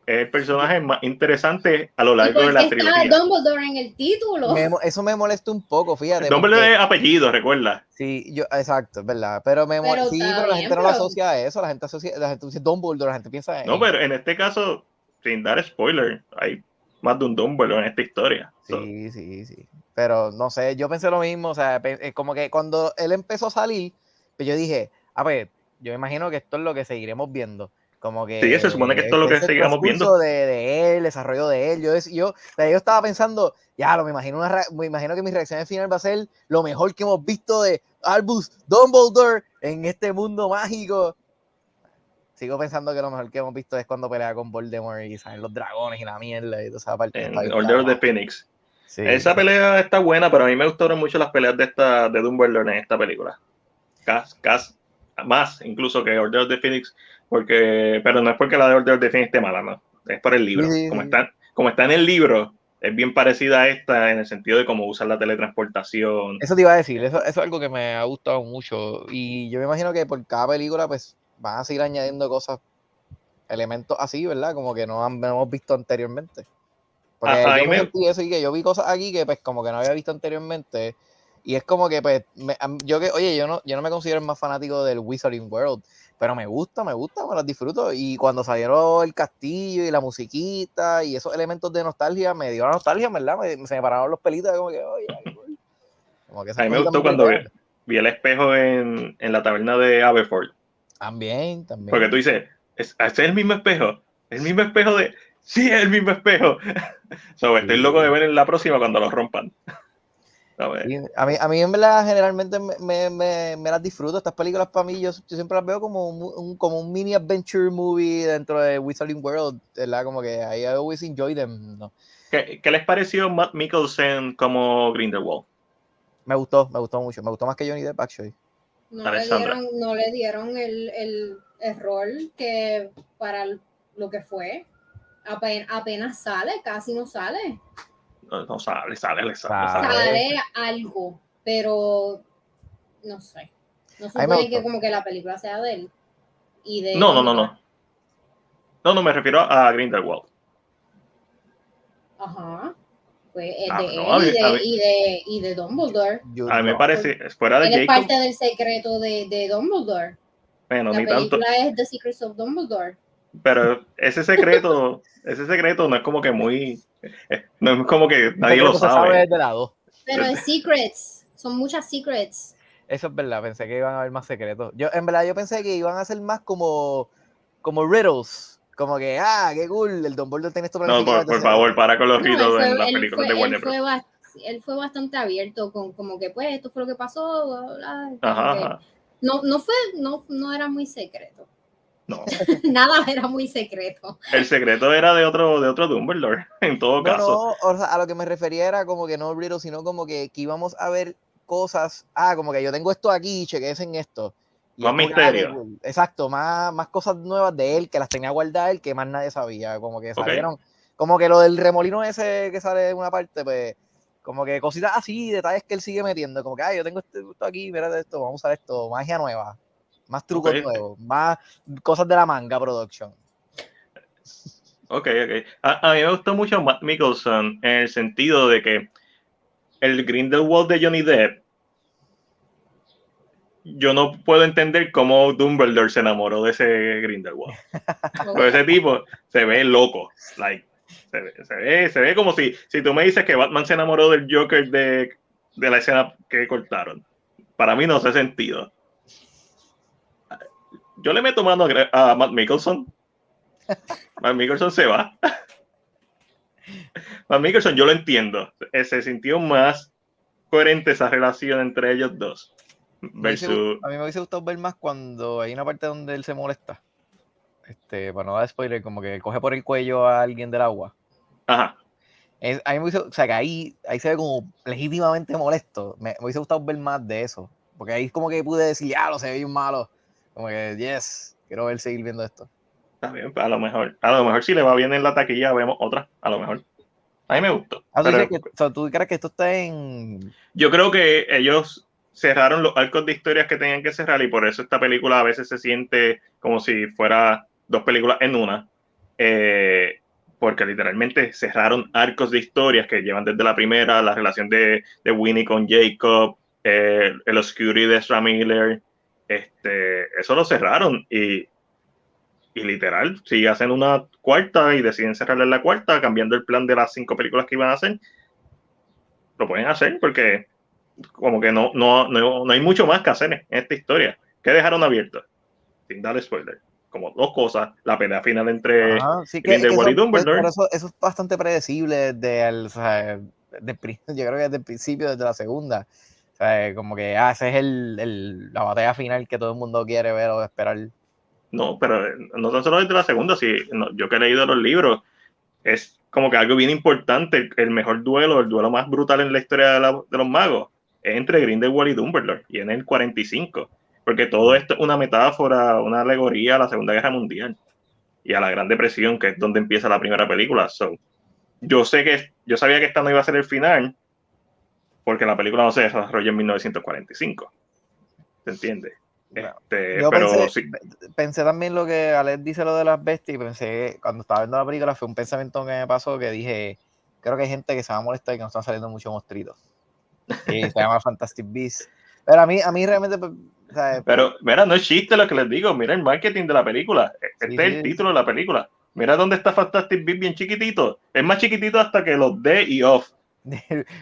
es, el personaje más interesante a lo ¿Y largo de la trilogía. Dumbledore en el título? Me eso me molesta un poco, fíjate. Dumbledore porque- es apellido, recuerda. Sí, yo, exacto, es verdad. Pero me mo- Pero sí, pero la gente no lo asocia a eso, la gente asocia, la gente dice Dumbledore, la gente piensa en. No, pero en este caso, sin dar spoiler, hay más de un Dumbledore en esta historia. So, Sí, sí, sí. Pero no sé, yo pensé lo mismo, o sea, eh, como que cuando él empezó a salir, pues yo dije, a ver, yo me imagino que esto es lo que seguiremos viendo. Como que. Sí, se supone que esto es lo que seguiremos transcurso De, de él, el desarrollo de él. Yo, yo, yo estaba pensando, ya, lo, me, imagino una me imagino que mi reacción al final va a ser lo mejor que hemos visto de Albus Dumbledore en este mundo mágico. Sigo pensando que lo mejor que hemos visto es cuando pelea con Voldemort y salen los dragones y la mierda y toda esa parte. en Order of the. Phoenix. Sí. Esa pelea está buena, pero a mí me gustaron mucho las peleas de esta de Dumbledore en esta película. Cas, cas, más incluso que Order of the Phoenix, porque, pero no es porque la de Order of the Phoenix esté mala, no. Es por el libro. Sí, como. Está, como está en el libro, es bien parecida a esta en el sentido de cómo usar la teletransportación. Eso te iba a decir, eso, eso es algo que me ha gustado mucho. Y yo me imagino que por cada película, pues, van a seguir añadiendo cosas, elementos así, ¿verdad? Como que no, han- no hemos visto anteriormente. Porque Ajá, yo y me sentí eso y que yo vi cosas aquí que, pues, como que no había visto anteriormente. Y es como que, pues, me- yo que, oye, yo no, yo no me considero el más fanático del Wizarding World, pero me gusta, me gusta, me las disfruto. Y cuando salieron el castillo y la musiquita y esos elementos de nostalgia, me dio la nostalgia, ¿verdad? Me- se me pararon los pelitos, como que, oye. Como que A mí me gustó cuando vi, el espejo en, en la taberna de Aberford. También, también. Porque tú dices, ¿es, ¿este es el mismo espejo? ¿El mismo espejo de.? Sí, es el mismo espejo. so, estoy Sí. loco de ver en la próxima cuando lo rompan. A mí, a mí en verdad generalmente me, me, me, me las disfruto. Estas películas para mí yo, yo siempre las veo como un, un- como un mini adventure movie dentro de Wizarding World, ¿verdad? Como que I always enjoy them. ¿no? ¿Qué, qué les pareció Matt Mikkelsen como Grindelwald? Me gustó, me gustó mucho. Me gustó más que Johnny Depp, actually. No le dieron, no le dieron el, el, el rol que para lo que fue. Apen- apenas sale, casi no sale. No, no sale, sale, le sale, Sale. sale. Algo, pero no sé. No supone que como que la película sea de él. Y de No, no, no, no. No, no, me refiero a Grindelwald. Ajá. Pues es Ah, de no, a él mí- y, de, y, de, y de Dumbledore. Yo- A mí me parece, fuera de Él es Jacob, parte del secreto de, de Dumbledore. bueno, La ni tanto, película es The Secrets of Dumbledore. Pero ese secreto, ese secreto no es como que muy, no es como que nadie lo se sabe. desde la dos. Pero es Secrets. Son muchas Secrets. Eso es verdad, pensé que iban a haber más secretos. Yo, en verdad, yo pensé que iban a ser más como, como riddles. Como que, ah, qué cool, el Dumbledore tiene esto No, planificado, por, por favor, para con los No, ritos en las películas de Warner Bros. él fue bastante abierto con como que pues esto fue lo que pasó bla, bla, Ajá, que ajá. no no fue no no era muy secreto No, nada era muy secreto el secreto era de otro, de otro Dumbledore, en todo No, caso. no, o sea, a lo que me refería era como que no riddles, sino como que, que íbamos a ver cosas, ah, como que yo tengo esto aquí, chequense en esto. Y Más como ah, misterio. cool. Exacto, más, más cosas nuevas de él que las tenía guardadas él que más nadie sabía. Como que salieron, como que lo del remolino ese que sale en una parte, pues, como que cositas así, detalles que él sigue metiendo, como que, ah, yo tengo esto, esto aquí, mira esto, vamos a usar esto, magia nueva, más trucos nuevos, más cosas de la manga production. Ok, ok. A, a mí me gustó mucho Matt Mickelson en el sentido de que el Grindelwald de Johnny Depp, yo no puedo entender cómo Dumbledore se enamoró de ese Grindelwald. Porque ese tipo se ve loco. Like, se, ve, se, ve, se ve como si, si tú me dices que Batman se enamoró del Joker de, de la escena que cortaron. Para mí no hace sentido. Yo le meto mano a, Matt Mickelson. Matt Mickelson se va. Matt Mickelson, yo lo entiendo. Eh, Se sintió más coherente esa relación entre ellos dos. Versus. a mí me hubiese gustado ver más cuando hay una parte donde él se molesta. Este, para no dar spoiler, como que coge por el cuello a alguien del agua. Ajá. Es- a mí me hubiese, o sea, que ahí, ahí se ve como legítimamente molesto. Me, me hubiese gustado ver más de eso. Porque ahí como que pude decir, ya, lo se ve bien malo. Como que, yes, quiero ver seguir viendo esto. Bien, pues, a lo mejor. A lo mejor si le va bien en la taquilla, vemos otra. A lo mejor. A mí me gustó. Ah, ¿tú, Pero dices que, o sea, ¿tú crees que esto está en. yo creo que ellos cerraron los arcos de historias que tenían que cerrar y por eso esta película a veces se siente como si fuera dos películas en una. Eh, porque literalmente cerraron arcos de historias que llevan desde la primera, la relación de, de Winnie con Jacob, eh, el Obscurity de Ezra Miller, este, eso lo cerraron y, y literal, si hacen una cuarta y deciden cerrarle la cuarta, cambiando el plan de las cinco películas que iban a hacer, lo pueden hacer porque como que no, no, no, no hay mucho más que hacer en esta historia. ¿Qué dejaron abierto? Sin dar spoiler. Como dos cosas, la pelea final entre... Ajá, sí, que, que y eso, Dumbledore. pero eso, eso es bastante predecible desde el, o sea, desde yo creo que desde el principio, desde la segunda. Sea, como que ah, ese es el, el- la batalla final que todo el mundo quiere ver o esperar. No, pero eh, no tan solo desde la segunda, sí, no, yo que he leído los libros, es como que algo bien importante, el, el mejor duelo, el duelo más brutal en la historia de, la- de los magos, es entre Grindelwald y Dumbledore, y en el 45, porque todo esto es una metáfora, una alegoría a la Segunda Guerra Mundial y a la Gran Depresión, que es donde empieza la primera película. So, yo sé que, yo sabía que esta no iba a ser el final, porque la película no se desarrolla en 1945, ¿se entiende? Este, Yo pero pensé, sí, pensé también lo que Alex dice lo de las bestias y pensé, cuando estaba viendo la película, fue un pensamiento que me pasó que dije, creo que hay gente que se va a molestar y que no están saliendo muchos monstruitos. Y se llama Fantastic Beasts. Pero a mí, a mí realmente, pues, o sea, Pero, mira, no es chiste lo que les digo. Mira el marketing de la película. Este Sí, es sí. el título de la película. Mira dónde está Fantastic Beasts bien chiquitito. Es más chiquitito hasta que los D y Off.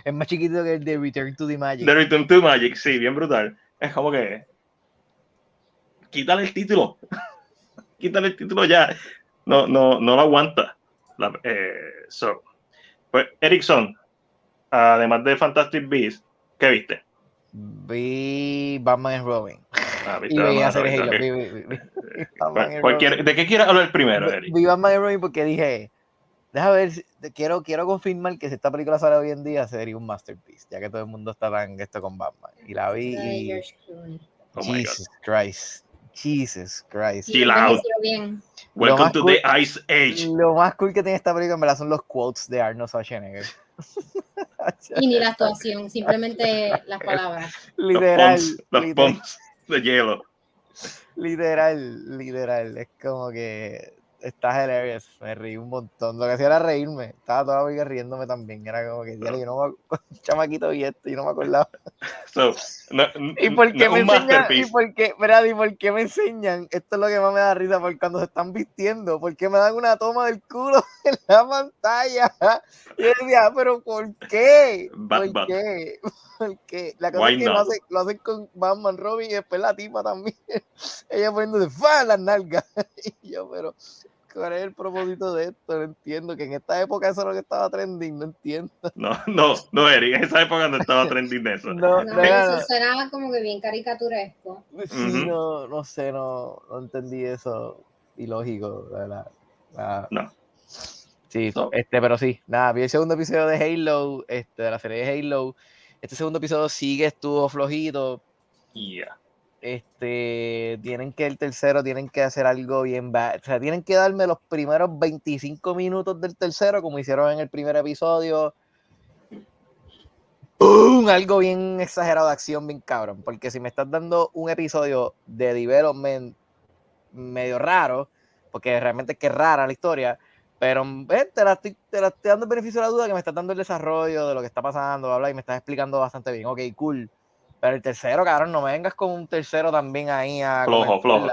Es más chiquito que el de Return to the Magic. The Return to Magic, sí, bien brutal. Es como que. Quítale el título. Quítale el título ya. No, no, no lo aguanta. La- eh, so. Pues, Erickson, además de Fantastic Beasts, ¿qué viste? Vi Batman and Robin. Ah, Y. Vi- vi- vi- Batman. ¿De qué quieres hablar primero, Eric? Vi Batman and Robin porque dije, deja ver, si- quiero, quiero confirmar que si esta película sale hoy en día sería un masterpiece, ya que todo el mundo está tan esto con Batman. Y la vi y. Oh. Jesus Christ. Jesus Christ. Chill out. Welcome to cool- the Ice Age. Lo más cool que tiene esta película en verdad son los quotes de Arnold Schwarzenegger. Y ni la actuación, simplemente las palabras. Los literal, pumps, los pumps de hielo. literal, literal. Es como que está hilarious. Me reí un montón. Lo que hacía era reírme. Estaba todavía riéndome también. Era como que, yo no me chamaquito y esto, y no me acordaba. So, no, ¿Y por qué no, me enseñan? ¿Y por qué, ¿y por qué me enseñan? Esto es lo que más me da risa, porque cuando se están vistiendo, ¿por qué me dan una toma del culo en la pantalla? Y yo decía, pero ¿por qué? ¿Por bat. qué? ¿Por qué? La cosa Why es que lo hacen, lo hacen con Batman, Robin y después la tipa también. Ella poniéndose ¡fa! las nalgas. Y yo, pero ¿cuál es el propósito de esto? No entiendo. Que en esta época eso es lo que estaba trending, no entiendo. No, no, no, Eric, en esa época no estaba trending de eso. No, No, eso no. suena como que bien caricaturesco. Sí, no, no sé, no, no entendí eso. Ilógico, la verdad. Ah, No. Sí, So- este, pero sí, nada, vi el segundo episodio de Halo, este, de la serie de Halo. Este segundo episodio sigue, estuvo flojito. Yeah. Este, tienen que el tercero, tienen que hacer algo bien. O sea, tienen que darme los primeros 25 minutos del tercero, como hicieron en el primer episodio. ¡Pum! Algo bien exagerado de acción, bien cabrón. Porque si me estás dando un episodio de development medio raro, porque realmente es que es rara la historia, pero eh, te, la estoy, te la dando beneficio de la duda que me estás dando el desarrollo de lo que está pasando, bla, bla, y me estás explicando bastante bien. Ok, cool. Pero el tercero, cabrón, no me vengas con un tercero también ahí a. Flojo, flojo.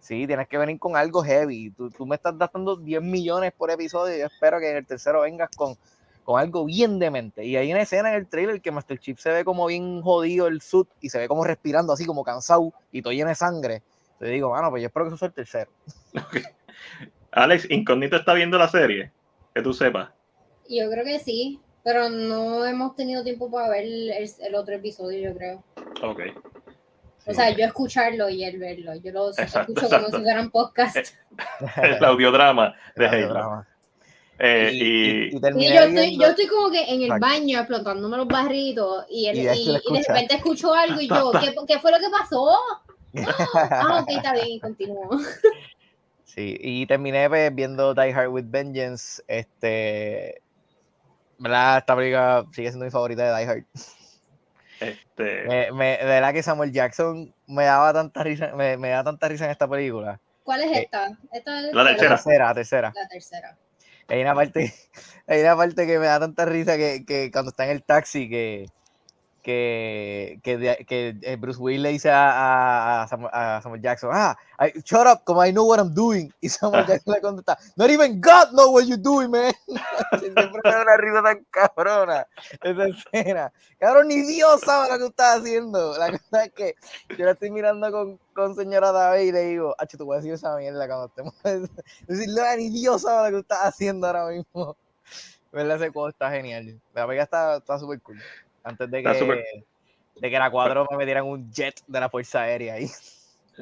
Sí, tienes que venir con algo heavy. Tú, tú me estás gastando 10 millones por episodio y yo espero que en el tercero vengas con, con algo bien demente. Y hay una escena en el trailer que Master Chief se ve como bien jodido el suit y se ve como respirando así como cansado y todo lleno de sangre. Te digo, mano, pues yo espero que eso sea el tercero. Alex, Incógnito está viendo la serie. Que tú sepas. Yo creo que sí, pero no hemos tenido tiempo para ver el, el otro episodio, yo creo. Ok. O sea, yo escucharlo y él verlo. Yo lo Exacto, escucho como exacto. si fueran podcast. El audiodrama de drama. Eh, y, y, y- y yo, estoy, yo estoy como que en el Exacto. baño explotándome los barritos y, él- de repente escucho algo y yo, ¿qué, qué fue lo que pasó? Ah, ok, está bien, y continúo. Sí, y terminé pues, viendo Die Hard with Vengeance. Este. ¿Verdad? Esta película sigue siendo mi favorita de Die Hard. este, Me, me- de verdad que Samuel Jackson me daba tanta risa, me, me da tanta risa en esta película. ¿Cuál es Eh, esta? Esta es la La tercera. tercera, la tercera. La tercera. Hay una parte, hay una parte que me da tanta risa que, que cuando está en el taxi que, que, que, que, eh, Bruce Willis le dice a, a- a Samuel, a Samuel Jackson, ah, I- shut up, como I know what I'm doing. Y Samuel Jackson le contesta, not even God knows what you're doing, man. Siempre me da una risa tan cabrona esa escena. Cabrón, ni Dios sabe lo que tú estás haciendo. La cosa es que yo la estoy mirando con, con señora David y le digo, ah, te voy a decir esa mierda cuando estemos. Decirle, "Ah, ni Dios sabe lo que tú estás haciendo ahora mismo. ¿Verdad? Ese juego está genial. La pega está está súper cool. Antes de que, de que la 4 me metieran un jet de la Fuerza Aérea ahí.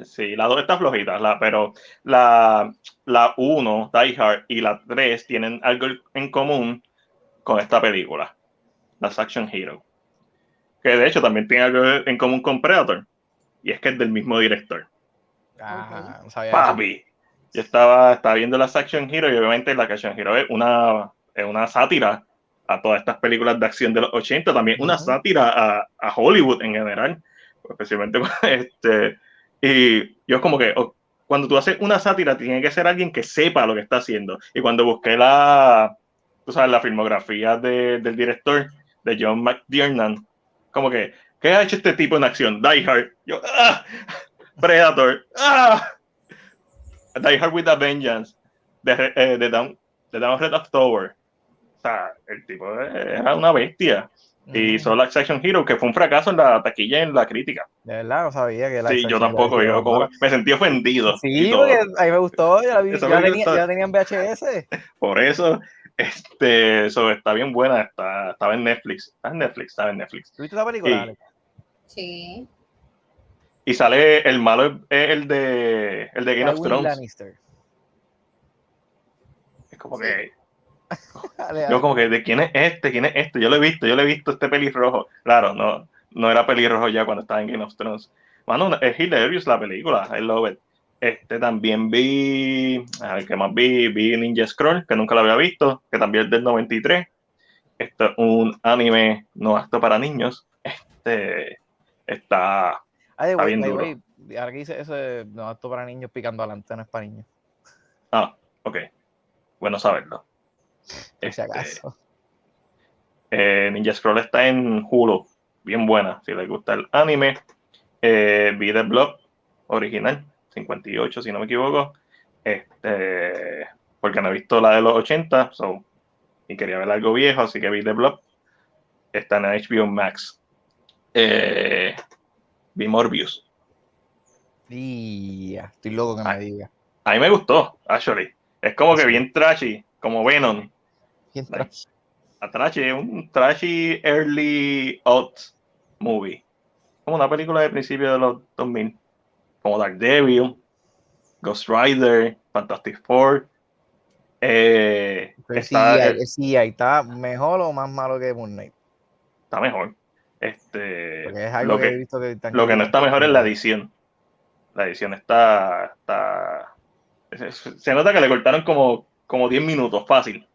sí, la 2 está flojita, la, pero la, la 1, Die Hard, y la 3 tienen algo en común con esta película, las Action Hero. Que de hecho también tiene algo en común con Predator. Y es que es del mismo director. Ah, no sabía eso. Papi. Yo estaba, estaba viendo las Action Hero y obviamente la Action Hero es una, es una sátira a todas estas películas de acción de los 80, también una Ujú. sátira a, a Hollywood en general, especialmente este. Y yo como que cuando tú haces una sátira tiene que ser alguien que sepa lo que está haciendo. Y cuando busqué la, tú sabes, la filmografía de- del director, de John McTiernan, como que, ¿qué ha hecho este tipo en acción? Die Hard. Yo, ¡ah! Predator. ¡Ah! Die Hard with a Vengeance. De, eh, de, Down, de Down Red October. O sea, el tipo era una bestia. Y la Action Hero, que fue un fracaso en la taquilla y en la crítica. De verdad, no sabía que la Sí, yo tampoco. yo como- me sentí ofendido. y Sí, porque a mí me gustó, yo la vi, ya, tenía, gustó. ya tenía en VHS. Por eso, este, eso está bien buena. Está, estaba en Netflix. Está en Netflix, estaba en Netflix. ¿Tuviste la película? Sí. Alex? Sí. Y sale el malo, es el de, el de Game of Thrones. Lannister. Es como Sí. que Yo como que, ¿de quién es este? ¿Quién es este? Yo lo he visto, yo lo he visto este pelirrojo. Claro, no, no era pelirrojo ya cuando estaba en Game of Thrones. Mano, es hilarious la película, I love it. Este también vi, a ver, ¿qué más vi? Vi Ninja Scroll, que nunca lo había visto, que también es del 93. Esto es un anime no apto para niños. Este está, Ah, de está way, bien duro. ahora que dice eso, no, esto para niños picando adelante, no es para niños. ah, Ok, bueno saberlo. Por si Este, acaso. eh, Ninja Scroll está en Hulu, bien buena, si les gusta el anime. Eh, vi The Blob original, 58 si no me equivoco. Este, porque no he visto la de los 80, so, y quería ver algo viejo, así que vi The Blob. Está en HBO Max. Eh, vi Morbius. Ya, estoy loco que me Ah. diga. A mí me gustó, actually. Es como que bien trashy, como Venom. ¿Quién tra- A trashy, es un trashy early odds movie. Como una película de principios de los 2000. Como Daredevil, Ghost Rider, Fantastic Four. Eh, está, CGI, el CGI está mejor o más malo que Moon Knight. está mejor. Este, Porque es algo lo, que, he que, visto que están lo que no está mejor es la edición. La edición está. está se, se nota que le cortaron como, como 10 minutos, fácil.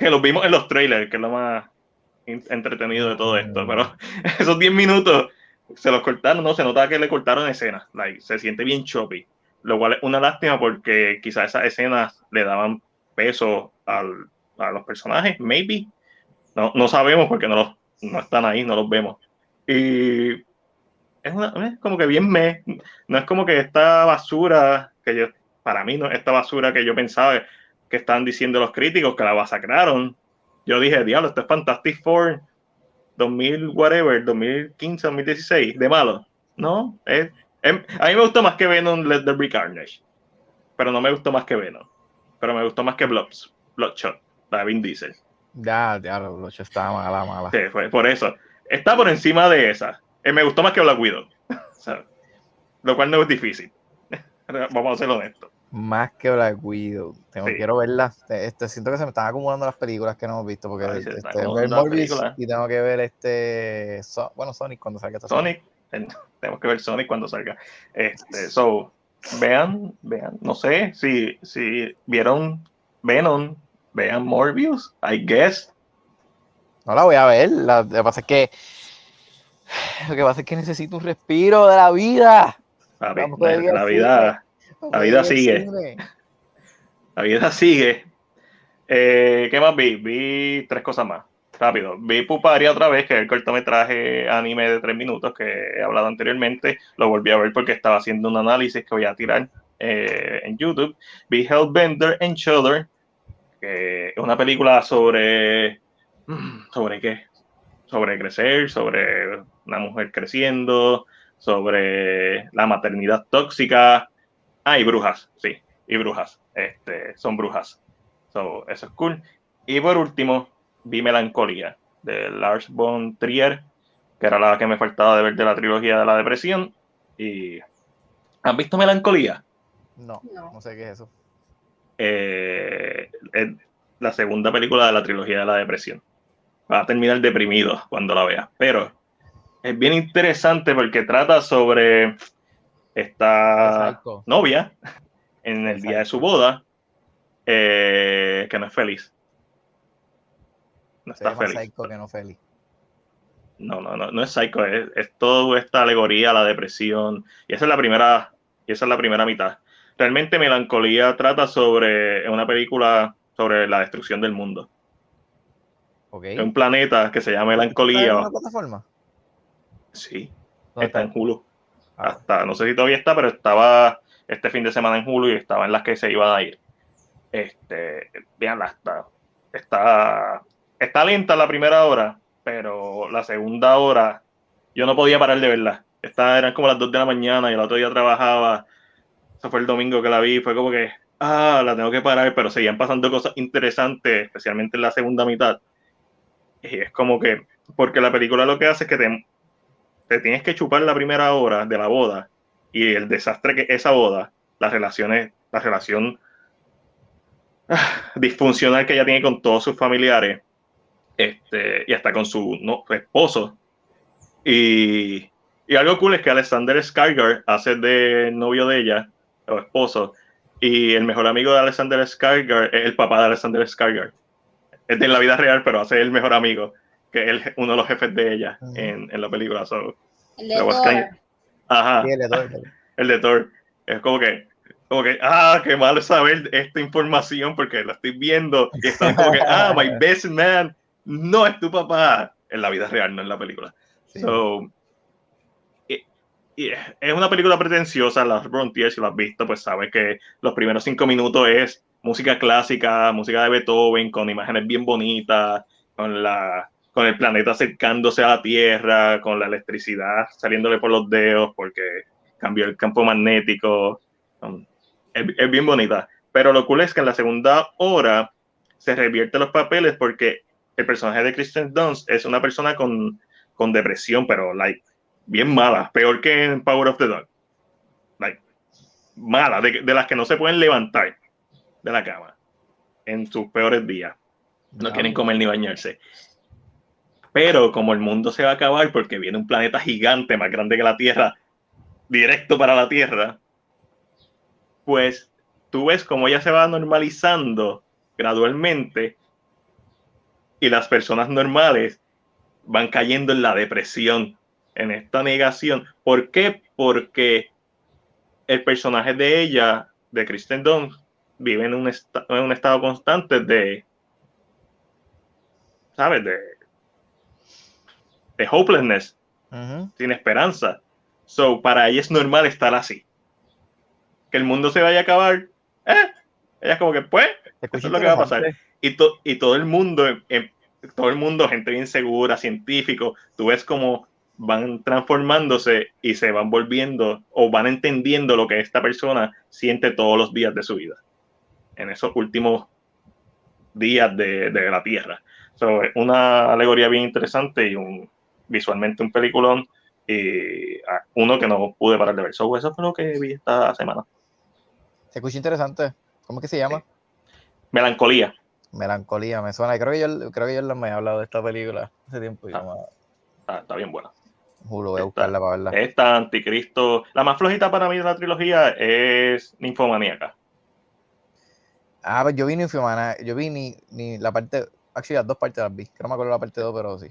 Que los vimos en los trailers, que es lo más entretenido de todo esto. Pero esos 10 minutos se los cortaron, no, se nota que le cortaron escenas. Like, se siente bien choppy. Lo cual es una lástima porque quizás esas escenas le daban peso al- a los personajes, maybe. No, no sabemos porque no, no están ahí, no los vemos. Y es, una- es como que bien me. No es como que esta basura que yo, para mí, no esta basura que yo pensaba que estaban diciendo los críticos que la masacraron. Yo dije, diablo, esto es Fantastic Four 2000, whatever, 2015, 2016, de malo. No, es, es- a mí me gustó más que Venom Let There Be Carnage. Pero no me gustó más que Venom. Pero me gustó más que Bloods, Bloodshot, la de Vin Diesel. Ya, ya, lo ocho está mala, mala. Sí, fue por eso. Está por encima de esa. Eh, me gustó más que Black Widow. Lo cual no es difícil. Vamos a ser honestos. Más que Black Widow. Tengo, Sí. Quiero verla. Este, siento que se me están acumulando las películas que no hemos visto. Porque Ay, este, tengo que ver Morbius y tengo que ver este. So- bueno, Sonic cuando salga esta Sonic, tenemos que ver Sonic cuando salga. Este, so, vean, vean, no sé si, si vieron Venom, vean Morbius, I guess. No la voy a ver. la- lo que pasa es que. Lo que pasa es que necesito un respiro de la vida. Vamos la, la vida, La vida sigue. la vida sigue. Eh, ¿Qué más vi? Vi tres cosas más. Rápido. Vi Puparia otra vez, que es el cortometraje anime de tres minutos que he hablado anteriormente. Lo volví a ver porque estaba haciendo un análisis que voy a tirar eh, en YouTube. Vi Hellbender and Shudder, que es una película sobre. ¿Sobre qué? Sobre crecer, sobre una mujer creciendo, sobre la maternidad tóxica. Ah, y brujas, sí, y brujas. Este, son brujas. So, eso es cool. Y por último, vi Melancolía de Lars von Trier, que era la que me faltaba de ver de la trilogía de la depresión. Y ¿has visto Melancolía? No, No. no sé qué es eso. Eh, es la segunda película de la trilogía de la depresión. Va a terminar deprimido cuando la veas, pero es bien interesante porque trata sobre esta novia en el día de su boda eh, que no es feliz. No Se está llama feliz. Psycho que no feliz. No, no, no, no es psycho, es, es toda esta alegoría a la depresión. Y esa es la primera, y esa es la primera mitad. Realmente Melancolía trata sobre, una película sobre la destrucción del mundo. Ok. Es un planeta que se llama ¿Está en Melancolía. una plataforma? Sí, ¿Dónde está en Hulu. Hasta, no sé si todavía está, pero estaba este fin de semana en Hulu y estaba en las que se iban a ir. Este, veanla, está, está, está lenta la primera hora, pero la segunda hora yo no podía parar de verla. Esta eran como las 2 de la mañana y el otro día trabajaba. Eso fue el domingo que la vi, fue como que, ah, la tengo que parar, pero seguían pasando cosas interesantes, especialmente en la segunda mitad. Y es como que, porque la película lo que hace es que te, te tienes que chupar la primera hora de la boda y el desastre que es esa boda, las relaciones, la relación ah, disfuncional que ella tiene con todos sus familiares, este, y hasta con su no, esposo. Y, y algo cool es que Alexander Skarsgård hace de novio de ella, o esposo, y el mejor amigo de Alexander Skarsgård es el papá de Alexander Skarsgård. Es de la vida real, pero hace el mejor amigo, que es el- uno de los jefes de ella en, en la película. so, El de Thor. Ajá, sí, el de todo, el de- Thor. Es como que como que, ah, qué malo saber esta información porque la estoy viendo y están como que, ah, my best man no es tu papá en la vida real, no en la película. Sí. So, es una película pretenciosa, las Frontiers, si lo has visto, pues sabes que los primeros cinco minutos es música clásica, música de Beethoven, con imágenes bien bonitas, con la con el planeta acercándose a la Tierra, con la electricidad saliéndole por los dedos porque cambió el campo magnético. Es, es bien bonita. Pero lo cool es que en la segunda hora se revierte los papeles porque el personaje de Kristen Dunst es una persona con, con depresión, pero like, bien mala, peor que en Power of the Dog. Like, mala, de, de las que no se pueden levantar de la cama en sus peores días. No quieren comer ni bañarse. Pero como el mundo se va a acabar porque viene un planeta gigante más grande que la Tierra, directo para la Tierra, pues tú ves cómo ella se va normalizando gradualmente y las personas normales van cayendo en la depresión, en esta negación. ¿Por qué? Porque el personaje de ella, de Kristen Dunst, vive en un, en un estado constante de, ¿sabes? De, de hopelessness, Ujú. sin esperanza. So, para ella es normal estar así. Que el mundo se vaya a acabar, ¿eh? Ella es como que, pues, Eso es lo que va a pasar. y, to- y todo el mundo, em, todo el mundo, gente bien segura, científico, tú ves cómo van transformándose y se van volviendo o van entendiendo lo que esta persona siente todos los días de su vida, en esos últimos días de, de la Tierra. So, una alegoría bien interesante y un, visualmente un peliculón y ah, uno que no pude parar de ver. So, eso fue lo que vi esta semana. Se escucha interesante. ¿Cómo es que se llama? Melancolía. Melancolía, me suena. Creo que yo, creo que yo me he hablado de esta película hace tiempo y Ah. me- Está, está bien buena. juro, voy a Está- buscarla para verla. Esta Anticristo. La más flojita para mí de la trilogía es Ninfomaníaca. Ah, pues yo vi Ninfomana, yo vi ni, ni la parte, actually las dos partes las vi, que no me acuerdo la parte 2, pero sí.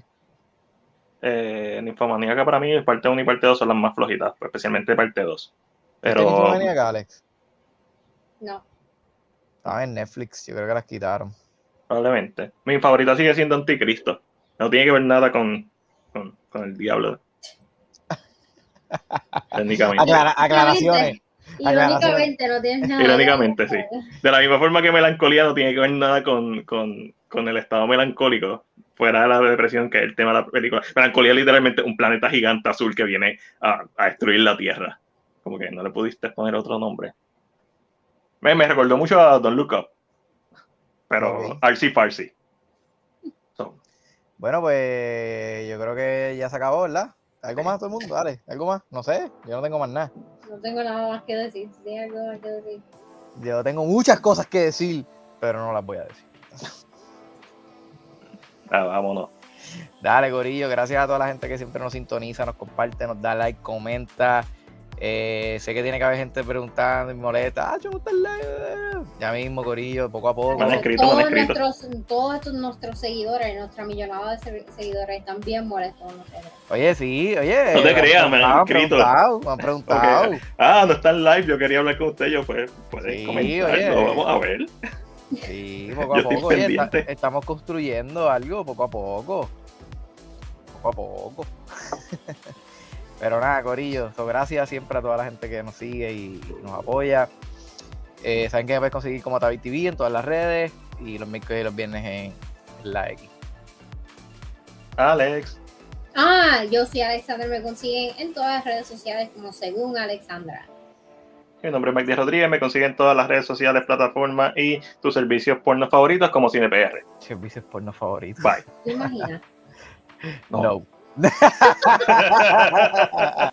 Eh, Ninfomaníaca para mí, parte 1 y parte 2 son las más flojitas, especialmente parte 2. ¿Viste Pero Nymphomaniac, Alex? No. Estaba en Netflix, yo creo que las quitaron. probablemente. Mi favorita sigue siendo Anticristo. No tiene que ver nada con, con, con el diablo. Técnicamente. Aclara- aclaraciones. Irónicamente, no tienes nada. Irónicamente, sí. De la misma forma que melancolía no tiene que ver nada con, con, con el estado melancólico, fuera de la depresión, que es el tema de la película. Melancolía es literalmente un planeta gigante azul que viene a, a destruir la Tierra. Como que no le pudiste poner otro nombre. Me, me recordó mucho a Don't Look Up, pero. Artsy Farsi. So, Bueno, pues yo creo que ya se acabó, ¿verdad? ¿Algo más todo el mundo? Dale, ¿algo más? No sé, yo no tengo más nada. No tengo nada más que decir. Tienes algo más que decir. Yo tengo muchas cosas que decir, pero no las voy a decir. Ah, vámonos. Dale, Gorillo, gracias a toda la gente que siempre nos sintoniza, nos comparte, nos da like, comenta. Eh, sé que tiene que haber gente preguntando y molesta. Ah, yo gusta el live. Ya mismo, Gorillo, poco a poco. Me han Entonces, escrito, me han todos, escrito. nuestros, todos estos nuestros seguidores, nuestra millonada de se- seguidores están bien molestos con nosotros. Oye, sí, oye. No te me han creas, me han preguntado, escrito. Me han preguntado. Ah, no está en live, yo quería hablar con usted, yo pues, pueden Sí, comentarlo, oye. vamos a ver. Sí, poco a poco. Oye, está- pendiente. estamos construyendo algo poco a poco. Poco a poco. Pero nada, Corillo. so, gracias siempre a toda la gente que nos sigue y nos apoya. Eh, Saben que me puedes conseguir como Tavi TV en todas las redes y los miércoles y los viernes en la X. Alex. Ah, yo sí, Alexander, me consiguen en todas las redes sociales como según Alexandra. Mi nombre es Mike Díaz Rodríguez, me consiguen todas las redes sociales, plataformas y tus servicios porno favoritos como CinePR. Servicios porno favoritos. Bye. ¿Te imaginas? No.